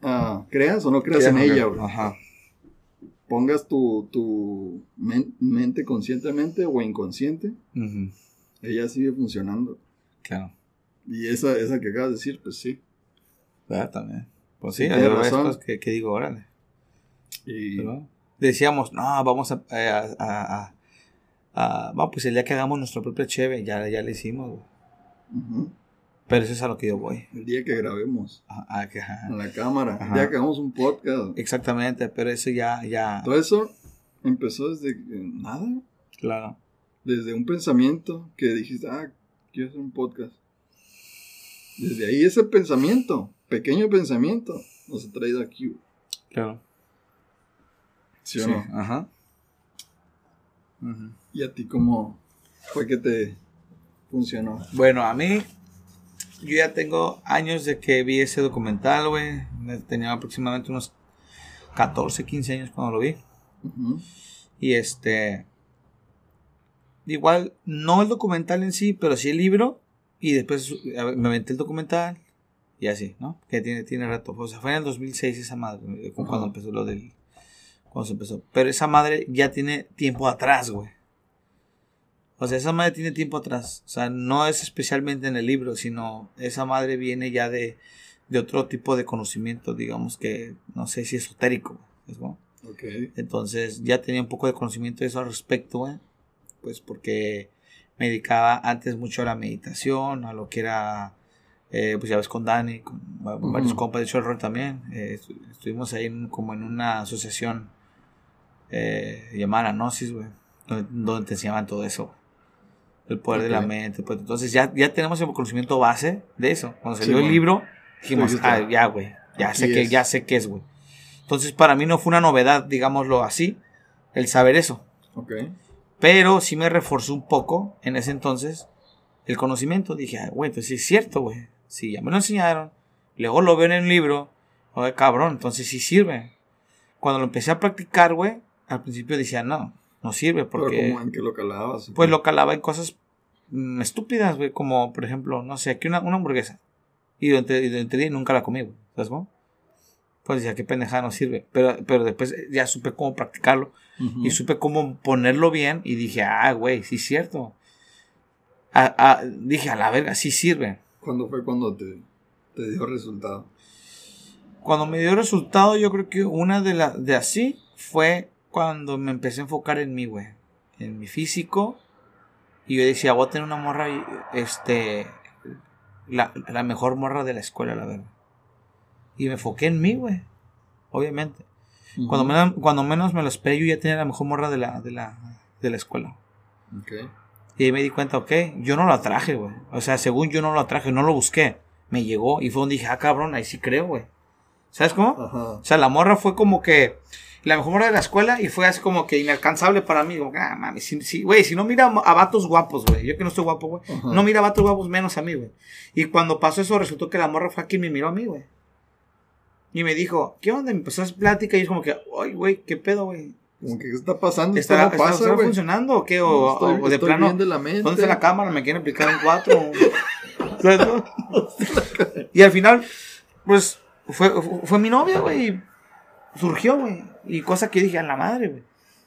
Ah, creas o no creas en ella, güey. Ajá. Pongas tu, tu men- mente conscientemente o inconsciente, ella sigue funcionando. Claro. Y esa, esa que acabas de decir, pues sí. ¿Verdad? También. Pues sí, Sí, hay razón. cosas que, que digo, órale. Y. Decíamos, no, vamos a, a, a, a- a- pues el día que hagamos nuestro propio cheve, ya, ya hicimos, güey. Pero eso es a lo que yo voy. el día que grabemos Ah, que- ajá. en la cámara, Ajá. el día que hagamos un podcast. Exactamente, pero eso ya, ya. Todo eso empezó desde nada, Claro. desde un pensamiento que dijiste, ah, quiero hacer un podcast. Desde ahí ese pensamiento, pequeño pensamiento, nos ha traído aquí. Claro. ¿Sí o no? Ajá. ¿Y a ti cómo fue que te funcionó? Bueno, a mí, yo ya tengo años de que vi ese documental, güey. Tenía aproximadamente unos 14, 15 años cuando lo vi. Y este. igual, no el documental en sí, pero sí el libro. Y después ver, me aventé el documental. Y así, ¿no? Que tiene, tiene rato. O sea, fue en el 2006 esa madre. eh, Cuando empezó lo del. Cuando se empezó. Pero esa madre ya tiene tiempo atrás, güey. O sea, esa madre tiene tiempo atrás. O sea, no es especialmente en el libro, sino esa madre viene ya de, de otro tipo de conocimiento, digamos que, no sé si esotérico. güey, ¿no? Ok. Entonces ya tenía un poco de conocimiento de eso al respecto, güey. Pues porque me dedicaba antes mucho a la meditación, a lo que era, eh, pues ya ves, con Dani, con va- varios Ujú. compas, de hecho el rol también. eh, estu- estuvimos ahí en- como en una asociación eh, llamada Gnosis, güey, donde, donde te enseñaban todo eso. El poder de la mente. Pues, entonces ya, ya tenemos el conocimiento base de eso. Cuando Sí, salió el bueno. libro, dijimos, Sí, sí, ah, ya, güey, ya sé que, ya sé qué es, güey. Entonces para mí no fue una novedad, digámoslo así, el saber eso. Ok. Pero sí me reforzó un poco en ese entonces el conocimiento. Dije, "Ah, güey, entonces sí es cierto, güey. Sí, ya me lo enseñaron. Luego lo veo en el libro. Oye, cabrón, entonces sí sirve. Cuando lo empecé a practicar, güey, al principio decía, no, no sirve Pero porque... como en que lo calabas. Pues lo calaba en cosas mm, estúpidas, güey, como por ejemplo, no sé, aquí una, una hamburguesa. Y durante, y durante el día nunca la comí, güey. ¿Sabes cómo? Pues decía, qué pendejada no sirve. Pero, pero después ya supe cómo practicarlo Ujú. y supe cómo ponerlo bien y dije, ah, güey, sí es cierto. Ah, ah, dije, a la verga, sí sirve. ¿Cuándo fue cuando te, te dio resultado? Cuando me dio resultado, yo creo que una de las de así fue cuando me empecé a enfocar en mí, güey. En mi físico. Y yo decía, voy a tener una morra, este, la, la mejor morra de la escuela, la verdad. Y me enfoqué en mí, güey. Obviamente. Cuando, menos, cuando menos me lo esperé, yo ya tenía la mejor morra de la, de la, de la escuela. Ok. Y ahí me di cuenta, ok, yo no lo atraje, güey. O sea, según yo no lo atraje, no lo busqué. Me llegó y fue donde dije, ah, cabrón, ahí sí creo, güey. ¿Sabes cómo? O sea, la morra fue como que la mejor morra de la escuela y fue así como que inalcanzable para mí. Como, ah, mami, si, si- güey, si no mira a vatos guapos, güey. Yo que no estoy guapo, güey. No mira a vatos guapos menos a mí, güey. Y cuando pasó eso, resultó que la morra fue a quien me miró a mí, güey. Y me dijo, ¿qué onda? Me empezó a hacer plática y es como que, ay, güey, ¿qué pedo, güey? Como que, ¿qué está pasando? ¿Estará, no pasa, güey. funcionando o qué? O, Estoy- o de estoy plano, de la mente. ¿dónde está la cámara? ¿Me quieren aplicar en cuatro? ¿Sabes, no? y al final, pues, fue, fue, fue mi novia, güey. Surgió, güey. Y cosa que dije, a la madre, güey.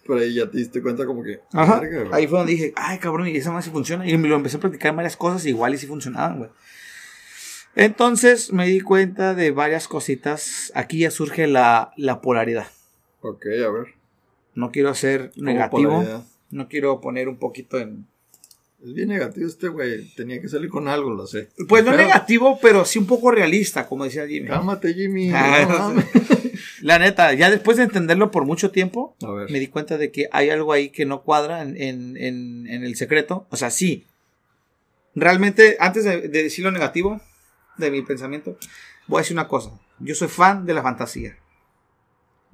Pero ahí ya te diste cuenta como que... Ajá. Ahí fue donde dije, ay, cabrón, y esa más sí funciona. Y me lo empecé a practicar en varias cosas, y igual y sí funcionaban, güey. Entonces me di cuenta de varias cositas. Aquí ya surge la, la polaridad. Ok, a ver. No quiero ser ¿Cómo negativo. polaridad? No quiero poner un poquito en. Es bien negativo este güey. Tenía que salir con algo, lo sé. Pues no Pero- negativo, pero sí un poco realista, como decía Jimmy. Cálmate, Jimmy. Ah, no no. La neta, ya después de entenderlo por mucho tiempo, me di cuenta de que hay algo ahí que no cuadra en, en- en- en el secreto. O sea, sí. Realmente, antes de, de decir lo negativo de mi pensamiento, voy a decir una cosa. Yo soy fan de la fantasía.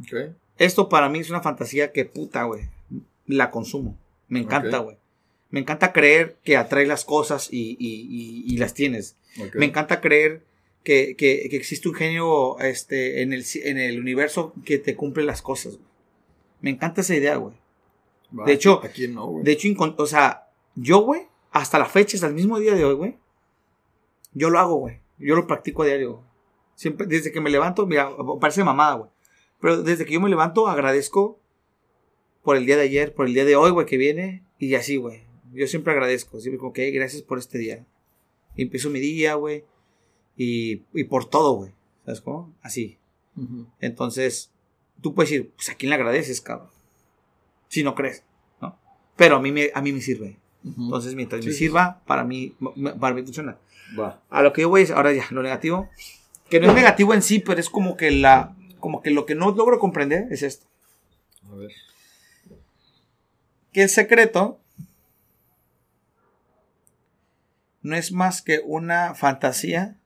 Ok. Esto para mí es una fantasía que puta, güey. La consumo. Me encanta, güey. Me encanta creer que atraes las cosas y, y- y- y las tienes. Me encanta creer que, que- que existe un genio este, en, el, en el universo que te cumple las cosas. güey. Me encanta esa idea, güey. De hecho-. De hecho, o sea, yo, güey, hasta la fecha, hasta el mismo día de hoy, güey, yo lo hago, güey. Yo lo practico a diario. güey. Siempre, desde que me levanto, mira, parece mamada, güey. Pero desde que yo me levanto, agradezco por el día de ayer, por el día de hoy, güey, que viene, y así, güey. Yo siempre agradezco, siempre como que "Hey, gracias por este día. Y empiezo mi día, güey, y, y por todo, güey. ¿Sabes cómo? Así. Entonces, tú puedes decir, pues a quién le agradeces, cabrón. Si no crees, ¿no? Pero a mí me, a mí me sirve. Entonces, mientras Sí, me sí, sirva, para mí, para mí funciona. Va. A lo que yo voy es, ahora ya, lo negativo. Que no es negativo en sí, pero es como que la, como que lo que no logro comprender es esto. A ver. Que el secreto no es más que una fantasía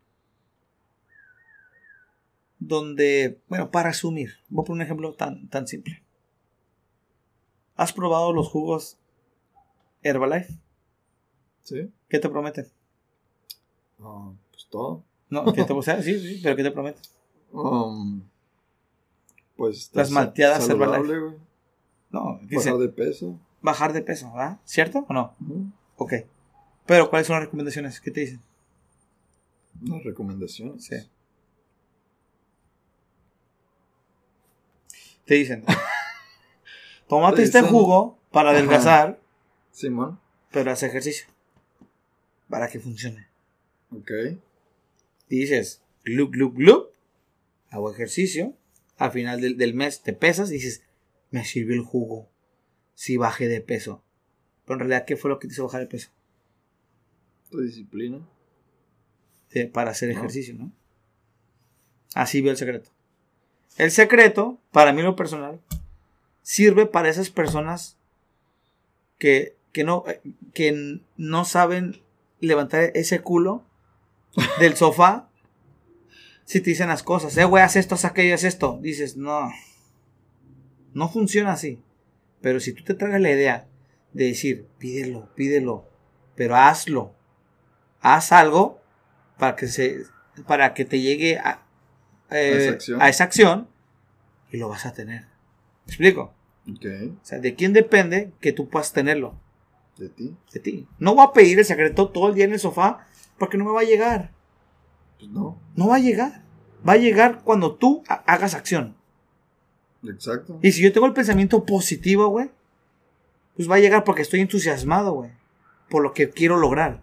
donde, bueno, para resumir, voy a poner un ejemplo tan, tan simple. ¿Has probado los jugos Herbalife? ¿Sí? ¿Qué te prometen? Ah, pues todo. No, ¿qué te sea, sí, sí, pero ¿qué te prometen? Um, pues. Las estás malteadas Herbalife. güey. No, Bajar dice, de peso. bajar de peso, ¿verdad? ¿Cierto o no? Ujú. Ok. Pero, ¿cuáles son las recomendaciones? ¿Qué te dicen? Las recomendaciones. Sí. Te dicen, tómate Te este jugo para Ajá. adelgazar, Simón. pero haz ejercicio. Para que funcione. Ok. Y dices, glup, glup, glup, hago ejercicio, al final del, del mes te pesas y dices, me sirvió el jugo, si bajé de peso. Pero en realidad, ¿qué fue lo que te hizo bajar de peso? Tu disciplina. para hacer No. ejercicio, ¿no? Así veo el secreto. El secreto, para mí lo personal, sirve para esas personas que, que no, eh, que no saben levantar ese culo del sofá. Si te dicen las cosas, eh, güey, haz esto, haz aquello, haz esto. Dices, no. No funciona así. Pero si tú te traes la idea de decir, pídelo, pídelo, pero hazlo. Haz algo para que se para que te llegue a, eh, esa a esa acción y lo vas a tener. ¿Me explico? Ok. O sea, ¿de quién depende que tú puedas tenerlo? De ti. De ti. No voy a pedir el secreto todo el día en el sofá porque no me va a llegar. Pues no. No va a llegar. Va a llegar cuando tú ha- hagas acción. Exacto. Y si yo tengo el pensamiento positivo, güey, pues va a llegar porque estoy entusiasmado, güey, por lo que quiero lograr.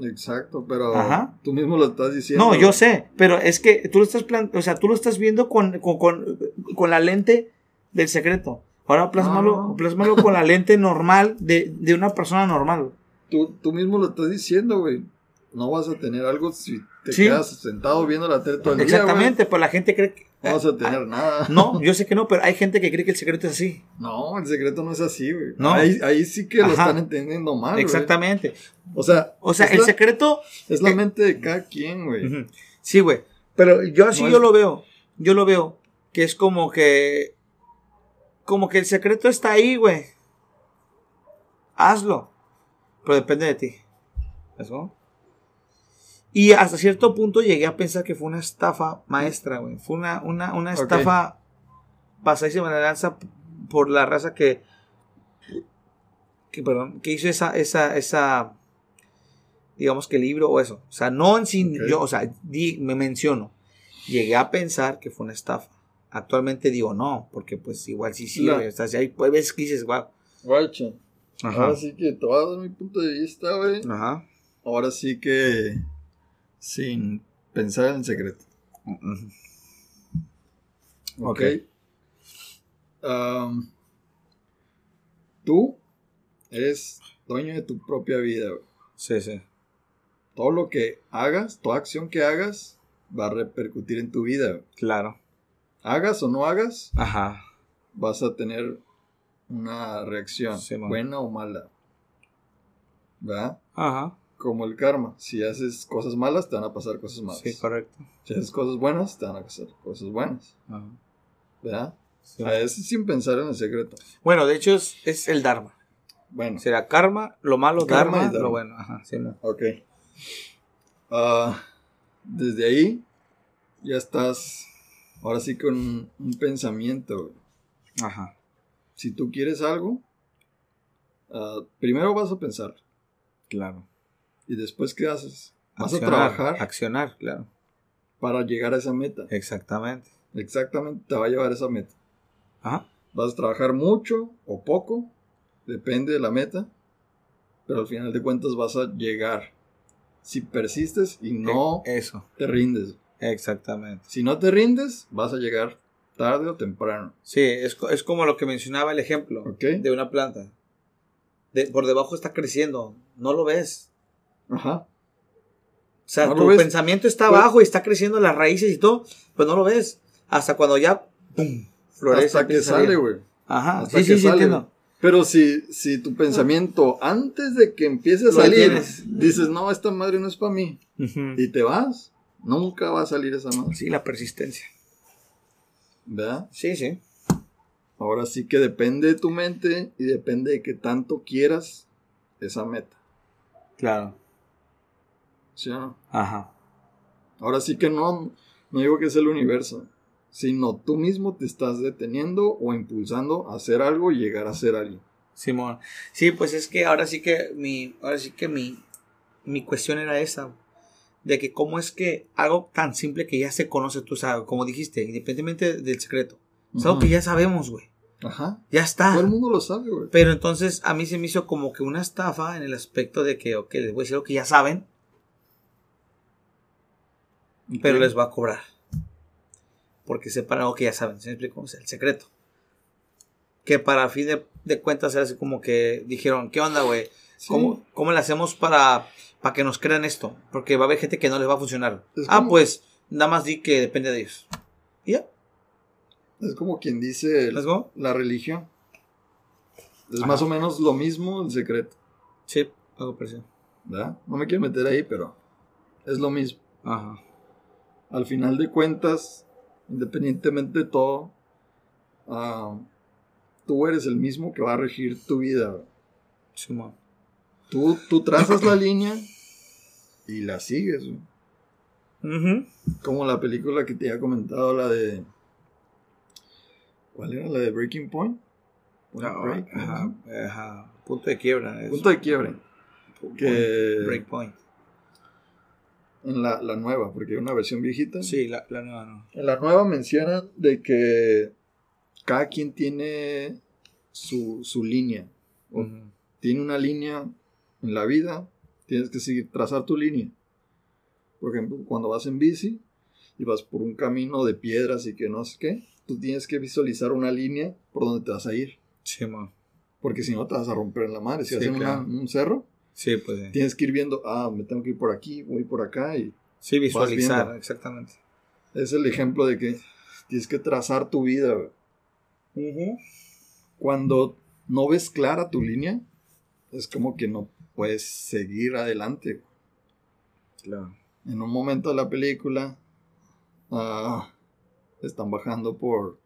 Exacto, pero Ajá. tú mismo lo estás diciendo. No, yo sé, pero es que tú lo estás o sea, tú lo estás viendo con, con, con- con la lente del secreto. Ahora plásmalo, plásmalo con la lente normal de, de una persona normal. Tú, tú mismo lo estás diciendo, güey. No vas a tener algo si te Sí. quedas sentado viendo la tele todo el día, Exactamente, pues la gente cree que... güey. No vas a tener nada. No, yo sé que no, pero hay gente que cree que el secreto es así. No, el secreto no es así, güey. No. Ahí, ahí sí que lo Ajá. están entendiendo mal, güey. Exactamente. O sea, O sea, el la, secreto... es la mente de cada quien, güey. Sí, güey. Pero yo así No yo es- lo veo. Yo lo veo. Que es como que... Como que el secreto está ahí, güey. Hazlo. Pero depende de ti. ¿Eso? Y hasta cierto punto llegué a pensar que fue una estafa maestra, güey. Fue una, una, una estafa pasadísima de lanza por la raza que... que perdón, que hizo esa, esa, esa, digamos que libro o eso. O sea, no en sí, yo, o sea, di- me menciono. Llegué a pensar que fue una estafa. Actualmente digo no, porque pues igual sí sí, No. güey, o sea, si hay pues, veces que dices, wow. Guacho. Ajá. Ahora sí que dar mi punto de vista, güey. Ajá. Ahora sí que sin pensar en secreto. Ok. Ok. Am, tú eres dueño de tu propia vida, güey. Sí, sí. Todo lo que hagas, toda acción que hagas, va a repercutir en tu vida. güey. Claro. Hagas o no hagas, Ajá. vas a tener una reacción, Sí, buena o mala. ¿Verdad? Ajá. Como el karma. Si haces cosas malas, te van a pasar cosas malas. Sí, correcto. Si haces cosas buenas, te van a pasar cosas buenas. Ajá. ¿Verdad? Sí. A veces sin pensar en el secreto. Bueno, de hecho es, es el Dharma. Bueno, Será karma, lo malo, Karma dharma, lo bueno. Ajá, sí, no. ok. Ah, desde ahí ya estás ahora sí con un, un pensamiento. güey. Ajá. Si tú quieres algo, ah, primero vas a pensar Claro. Y después ¿qué haces? Vas Accionar, a trabajar Accionar, claro. para llegar a esa meta. Exactamente. Exactamente, te va a llevar a esa meta. Ajá. Vas a trabajar mucho o poco, depende de la meta, pero al final de cuentas vas a llegar. Si persistes y no Eh, Eso. te rindes. Exactamente. Si no te rindes, vas a llegar tarde o temprano. Sí, es, es como lo que mencionaba el ejemplo de una planta. De- por debajo está creciendo. No lo ves. Ajá. O sea, No tu pensamiento está Pues- abajo y está creciendo las raíces y todo, pues no lo ves. Hasta cuando ya ¡pum! florece. Hasta que sale, güey. Ajá, Hasta sí, que sí, sí, sale, entiendo. Pero si, si tu pensamiento antes de que empiece a salir, dices, no, esta madre no es para mí, y te vas, nunca va a salir esa madre. Sí, la persistencia. ¿Verdad? Sí, sí. Ahora sí que depende de tu mente y depende de que tanto quieras esa meta. Claro. Ajá. Ahora sí que no, no digo que es el universo, sino tú mismo te estás deteniendo o impulsando a hacer algo y llegar a ser alguien. Simón. Sí, pues es que ahora sí que mi, ahora sí que mi, mi cuestión era esa, de que cómo es que algo tan simple que ya se conoce, tú sabes, como dijiste, independientemente del secreto, es algo que ya sabemos, güey. Ajá. Ya está. Todo el mundo lo sabe, güey. Pero entonces a mí se me hizo como que una estafa en el aspecto de que, ok, les voy a decir lo que ya saben, pero les va a cobrar. Porque sepan algo que ya saben. ¿Se me explico? El secreto. Que para fin de, de cuentas era así como que dijeron, ¿qué onda, güey? Sí. ¿Cómo, ¿Cómo le hacemos para, para que nos crean esto? Porque va a haber gente que no les va a funcionar. Es ah, como- pues nada más di que depende de ellos. ¿Y ya? Es como quien dice el- la religión. Es Ajá. más o menos lo mismo el secreto. Sí, algo parecido. ¿verdad? No me quiero meter ahí, pero es lo mismo. Ajá. Al final de cuentas, independientemente de todo, ah, tú eres el mismo que va a regir tu vida. Simón. Tú, tú trazas la línea y la sigues. Como la película que te había comentado, la de... ¿Cuál era? La de Breaking Point. Point Ah, Break, ¿no? ajá. Punto de quiebra. Punto de quiebre. Point- que- Breakpoint. En la, la nueva, porque hay una versión viejita. Sí, la, la nueva no. En la nueva menciona de que cada quien tiene su, su línea. O. Tiene una línea en la vida, tienes que seguir, trazar tu línea. Por ejemplo, cuando vas en bici y vas por un camino de piedras y que no sé qué, tú tienes que visualizar una línea por donde te vas a ir. Simón. Porque si no te vas a romper en la madre. Si Sí, vas en una- claro. un cerro, Sí, pues. sí. tienes que ir viendo, ah, me tengo que ir por aquí, voy por acá y Sí, visualizar, exactamente. es el ejemplo de que tienes que trazar tu vida. güey. Cuando no ves clara tu línea, es como que no puedes seguir adelante. Claro. En un momento de la película, ah, están bajando por,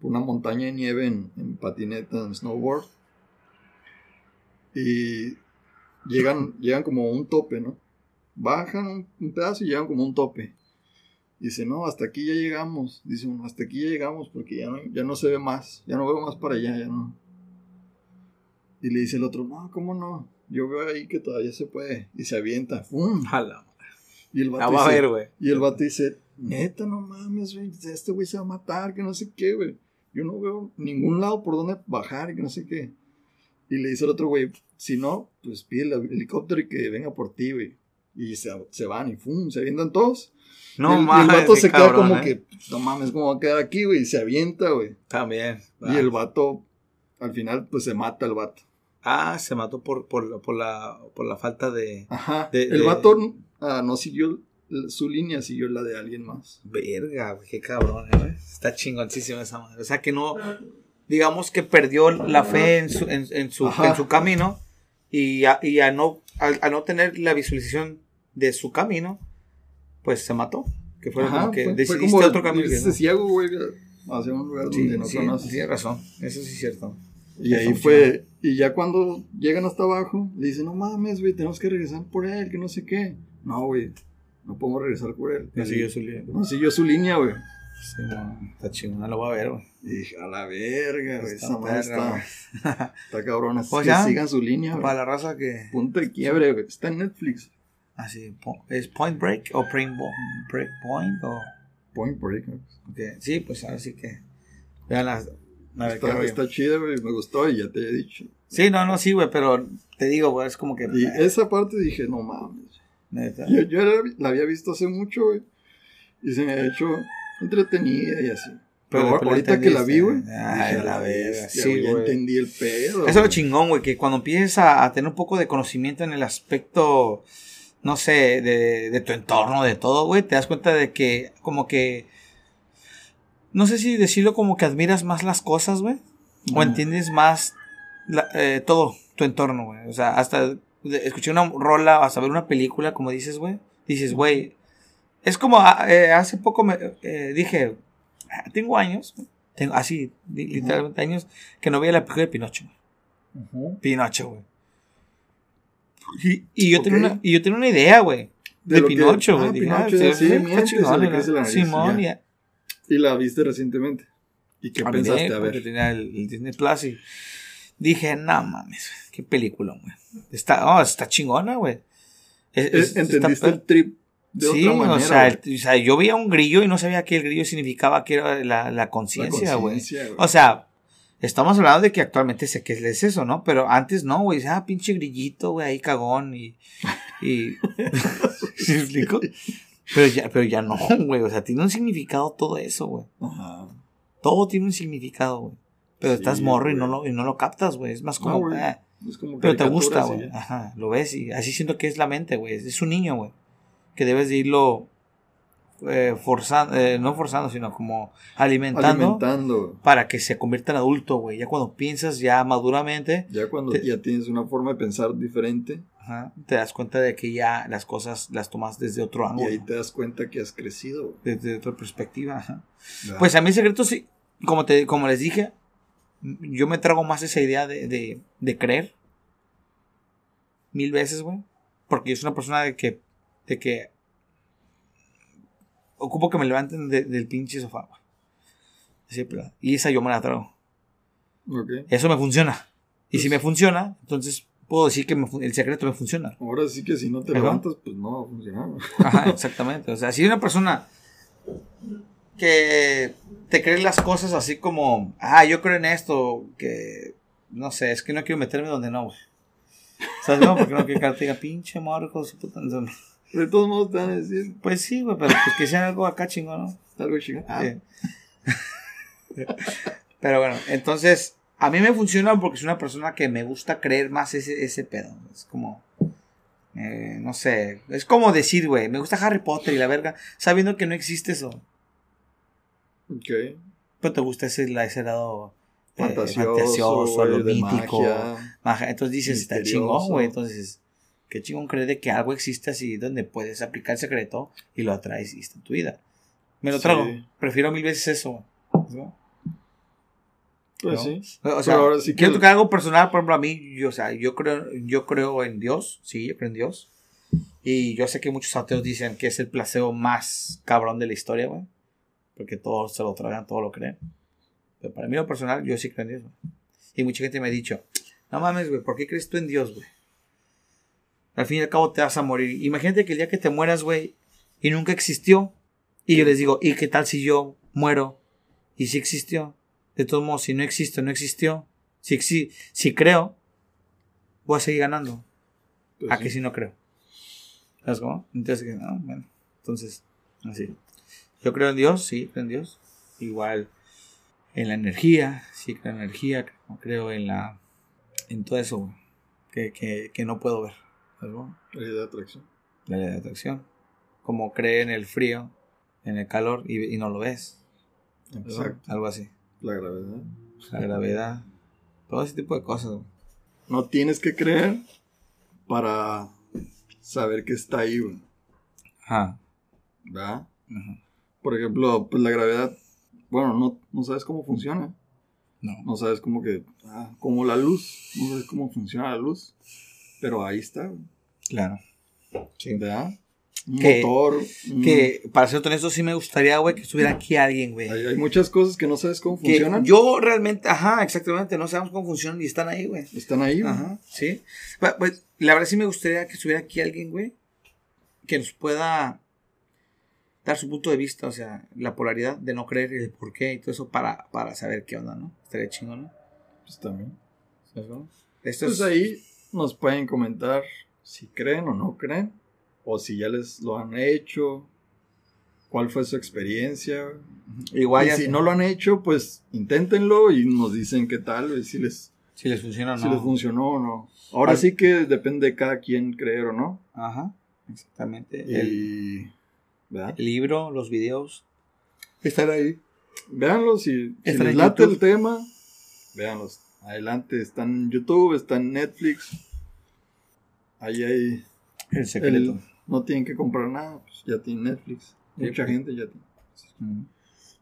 por una montaña de nieve en, en patineta, en snowboard. Y llegan, llegan como a un tope, ¿no? Bajan un, un pedazo y llegan como a un tope. Dice, no, hasta aquí ya llegamos. Dice uno, hasta aquí ya llegamos porque ya no, ya no se ve más. Ya no veo más para allá, ya no. Y le dice el otro, no, ¿cómo no? Yo veo ahí que todavía se puede. Y se avienta. ¡fum! Jala. Y el vato a dice, ver, güey. y el vato dice, neta, no mames, güey, este güey se va a matar, que no sé qué, güey. Yo no veo ningún lado por donde bajar y que no sé qué. Y le dice el otro güey, si no, pues pide el helicóptero y que venga por ti, güey. Y se, se van y ¡fum! se avientan todos. No el, y el mames. vato se queda como eh. que, no mames, ¿cómo va a quedar aquí, güey? Y se avienta, güey. También. Y el vato, al final, pues se mata el vato. Ah, se mató por, por, la- por, la, por la falta de. Ajá. De- el de- vato ah, no siguió su línea, siguió la de alguien más. Verga, güey, qué cabrón, eh, güey. Está chingoncísima esa madre. O sea que no. Digamos que perdió la fe en su, en, en su, en su camino. Y, a, y a no, al, a no tener la visualización de su camino, pues se mató. Que fue Ajá, como que fue- fue decidiste como otro camino. irse no. ciego, güey, hacia un lugar Sí, donde no sí, conoces. tienes razón. Eso sí es cierto. Y ahí fue, y ya cuando llegan hasta abajo, le dicen, no mames, güey, tenemos que regresar por él, que no sé qué. No, güey, no podemos regresar por él. No siguió su línea. No siguió su línea, güey. Sí, no, está chingona, lo voy a ver, güey. Y dije, a la verga, güey, Está esa madre está, está cabrona. Pues que ya. sigan su línea, güey. Para la raza que. Punto de quiebre, güey. Está en Netflix. Así, po- ¿es Point Break o Point, break Point? O, Point Break, güey. ok, Sí, pues ahora sí que. Vean las. Está, está chida, güey, me gustó y ya te he dicho. Sí, no, no, sí, güey, pero te digo, güey, es como que. Y esa parte dije, no mames. neta. Yo, yo la había visto hace mucho, güey. Y se me ha hecho entretenida y así. Pero, Pero- ahorita que la vi, güey. entendiste. Ay, la "A verga, sí, ya entendí el pedo. Eso es lo güey". chingón, güey, que cuando empiezas a, a tener un poco de conocimiento en el aspecto, no sé, de, de tu entorno, de todo, güey, te das cuenta de que, como que, no sé si decirlo como que admiras más las cosas, güey, o entiendes más la- eh, todo tu entorno, güey. O sea, hasta escuché una rola, hasta ver una película, como dices, güey, dices, güey, es como, ah, eh, hace poco me eh, dije, ah, tengo años, tengo así, li- literalmente años, que no veía la película de Pinocho. Ujú. Pinocho, güey. Y, y yo Ok. tenía una, y yo tenía una idea, güey. De De, Pinocho, güey. Simón. Y la viste recientemente. ¿Y qué pensaste? A ver. tenía el, el Disney Plus y dije, no mames, qué película, güey. Está, oh, está chingona, güey. Es- ¿Entendiste está- el trip de sí, otra manera? o, sea, el- o sea, yo veía un grillo y no sabía que el grillo significaba que era la, la conciencia, güey. O sea, estamos hablando de que actualmente sé que es eso, ¿no? Pero antes no, güey. Ah, pinche grillito, güey, ahí cagón y. y ¿Sí explico? Pero ya, pero ya no, güey. O sea, tiene un significado todo eso, güey. Ajá. Todo tiene un significado, güey. Pero Sí, estás morro y no, lo, y no lo captas, güey. Es más como. ah, Es como pero te gusta, güey. Ajá, lo ves y así siento que es la mente, güey. Es un niño, güey. Que debes de irlo eh, forzando, eh, no forzando, sino como alimentando, Alimentando. para que se convierta en adulto, güey. Ya cuando piensas ya maduramente, Ya cuando Te- ya tienes una forma de pensar diferente ajá, te das cuenta de que ya las cosas las tomas desde otro y ángulo, ahí te das cuenta que has crecido. desde otra perspectiva. Ajá. Pues a mí el secreto sí, como, te, como les dije, yo me trago más esa idea de, de, de creer mil veces, güey. Porque yo soy una persona de que, de que ocupo que me levanten de- del pinche sofá. Siempre. Y esa yo me la trago. Eso me funciona. Y si Pues- me funciona, entonces puedo decir que me el secreto me funciona. Ahora sí que si no te levantas, pues no va a funcionar. Ajá, exactamente. O sea, si una persona que te cree las cosas así como, ah, yo creo en esto, que no sé, es que no quiero meterme donde no, güey. ¿Sabes? No, porque no quiero que te diga, pinche morro, su puta. De todos modos te van a decir Pues sí, güey, pero pues que sea algo acá chingón, ¿no? algo chingado. Ah, Sí. Pero bueno, entonces, a mí me funciona porque soy una persona que me gusta creer más ese, ese pedo. Es como, eh, no sé, es como decir, güey, me gusta Harry Potter y la verga, sabiendo que no existe eso. ok. Pero te gusta ese, ese lado eh, Fantasioso, fantasioso, lo mítico. magia. Magia. Entonces dices, está chingón, güey. Entonces, qué chingón creer de que algo existe así donde puedes aplicar el secreto y lo atraes y está en tu vida. Me lo Sí. trago. Prefiero mil veces eso. ¿no? Pues ¿no? sí. O sea, Pero ahora sí que- quiero tocar algo personal, por ejemplo, a mí, yo, o sea, yo creo, yo creo en Dios, sí, yo creo en Dios. Y yo sé que muchos ateos dicen que es el placebo más cabrón de la historia, güey. Porque todos se lo tragan, todos lo creen. Pero para mí, lo personal, yo sí creo en Dios, güey. Y mucha gente me ha dicho, no mames, güey, ¿por qué crees tú en Dios, güey? Al fin y al cabo te vas a morir. Imagínate que el día que te mueras, güey, y nunca existió. Y yo les digo, ¿y qué tal si yo muero y sí existió? De todos modos, si no existe, no existió. Si, exi- si creo, voy a seguir ganando. Pues ¿A sí. que si no creo? ¿Sabes cómo? Entonces, no, bueno, entonces, así. Yo creo en Dios, sí, creo en Dios. Igual en la energía, sí creo en la energía, creo en la. en todo eso, que, que, que no puedo ver. ¿Sabes cómo? Ley de atracción. La ley de atracción. Como cree en el frío, en el calor y, y no lo ves. Exacto. Algo así. La gravedad. La gravedad. Todo ese tipo de cosas, güey. No tienes que creer para saber que está ahí, güey. Ajá. ¿Verdad? Ajá. Por ejemplo, pues la gravedad, bueno, no, no sabes cómo funciona. No. No sabes cómo que, ah, como la luz, no sabes cómo funciona la luz. Pero ahí está. Claro. Sí. ¿verdad? Un Que- motor. Que, para ser honesto, sí me gustaría, güey, que estuviera aquí alguien, güey. hay, hay muchas cosas que no sabes cómo Que funcionan. yo realmente, ajá, exactamente, no sabemos cómo funcionan y están ahí, güey. Están ahí, güey. Ajá, sí. Pues, la verdad sí me gustaría que estuviera aquí alguien, güey, que nos pueda dar su punto de vista, o sea, la polaridad de no creer y el por qué y todo eso para, para saber qué onda, ¿no? Estaría chingón, ¿no? Pues también. ¿Sabes cómo? Esto Pues es, ahí nos pueden comentar si creen o no creen. O si ya les lo han hecho. ¿Cuál fue su experiencia? igual y si no lo han hecho, pues inténtenlo y nos dicen qué tal, y si les, si les funciona o no. si les funcionó o no. Ahora Al- sí que depende de cada quien creer o no. Ajá, exactamente. El, Y. ¿verdad? el libro, los videos, están ahí. Véanlo, si, si les late YouTube. el tema, véanlos. Adelante, están en YouTube, están en Netflix. Ahí hay. El secreto. el- no tienen que comprar nada, pues ya tienen Netflix. Sí, Mucha pues. gente ya tiene.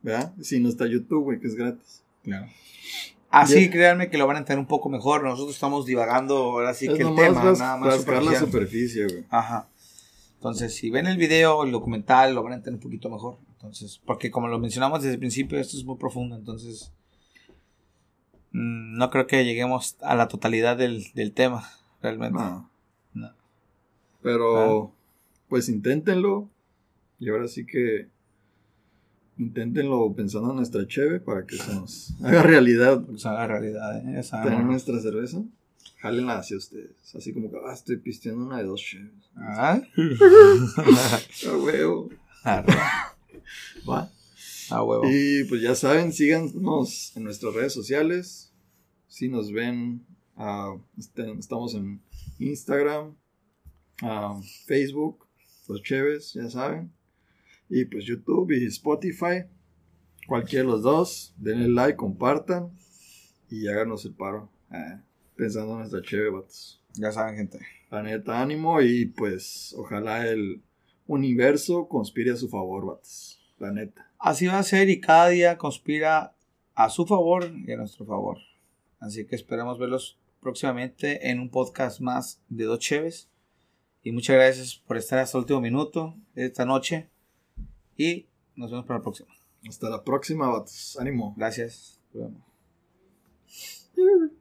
¿Verdad? Si no está YouTube, güey, que es gratis. Claro. Así, Ya- créanme que lo van a entender un poco mejor. Nosotros estamos divagando ahora sí es que el tema, nada más la superficie, güey. Ajá. Entonces, si ven el video, el documental, lo van a entender un poquito mejor. Entonces, porque como lo mencionamos desde el principio, esto es muy profundo. Entonces, no creo que lleguemos a la totalidad del, del tema, realmente. No. No. Pero, Ah. pues inténtenlo. Y ahora sí que inténtenlo pensando en nuestra cheve para que se nos haga realidad Pues haga realidad, ¿eh? Esa- tener nuestra cerveza. Jálenla hacia ustedes. Así como que, ah, estoy pisteando una de dos cheves. Ah, Ah, huevo. Va. Huevo. Y pues ya saben, síganos en nuestras redes sociales. Si nos ven, ah, este- estamos en Instagram, ah, Facebook, los Cheves, ya saben. Y pues YouTube y Spotify. Cualquiera de los dos. Denle like, compartan. Y háganos el paro. eh, pensando en nuestra Cheve, vatos. Ya saben, gente. La neta, ánimo. Y pues ojalá el universo conspire a su favor, vatos. La neta. Así va a ser y cada día conspira a su favor y a nuestro favor. Así que esperamos verlos próximamente en un podcast más de Dos Cheves. Y muchas gracias por estar hasta el último minuto de esta noche. Y nos vemos para la próxima. Hasta la próxima, vatos. Ánimo. Gracias. Nos vemos.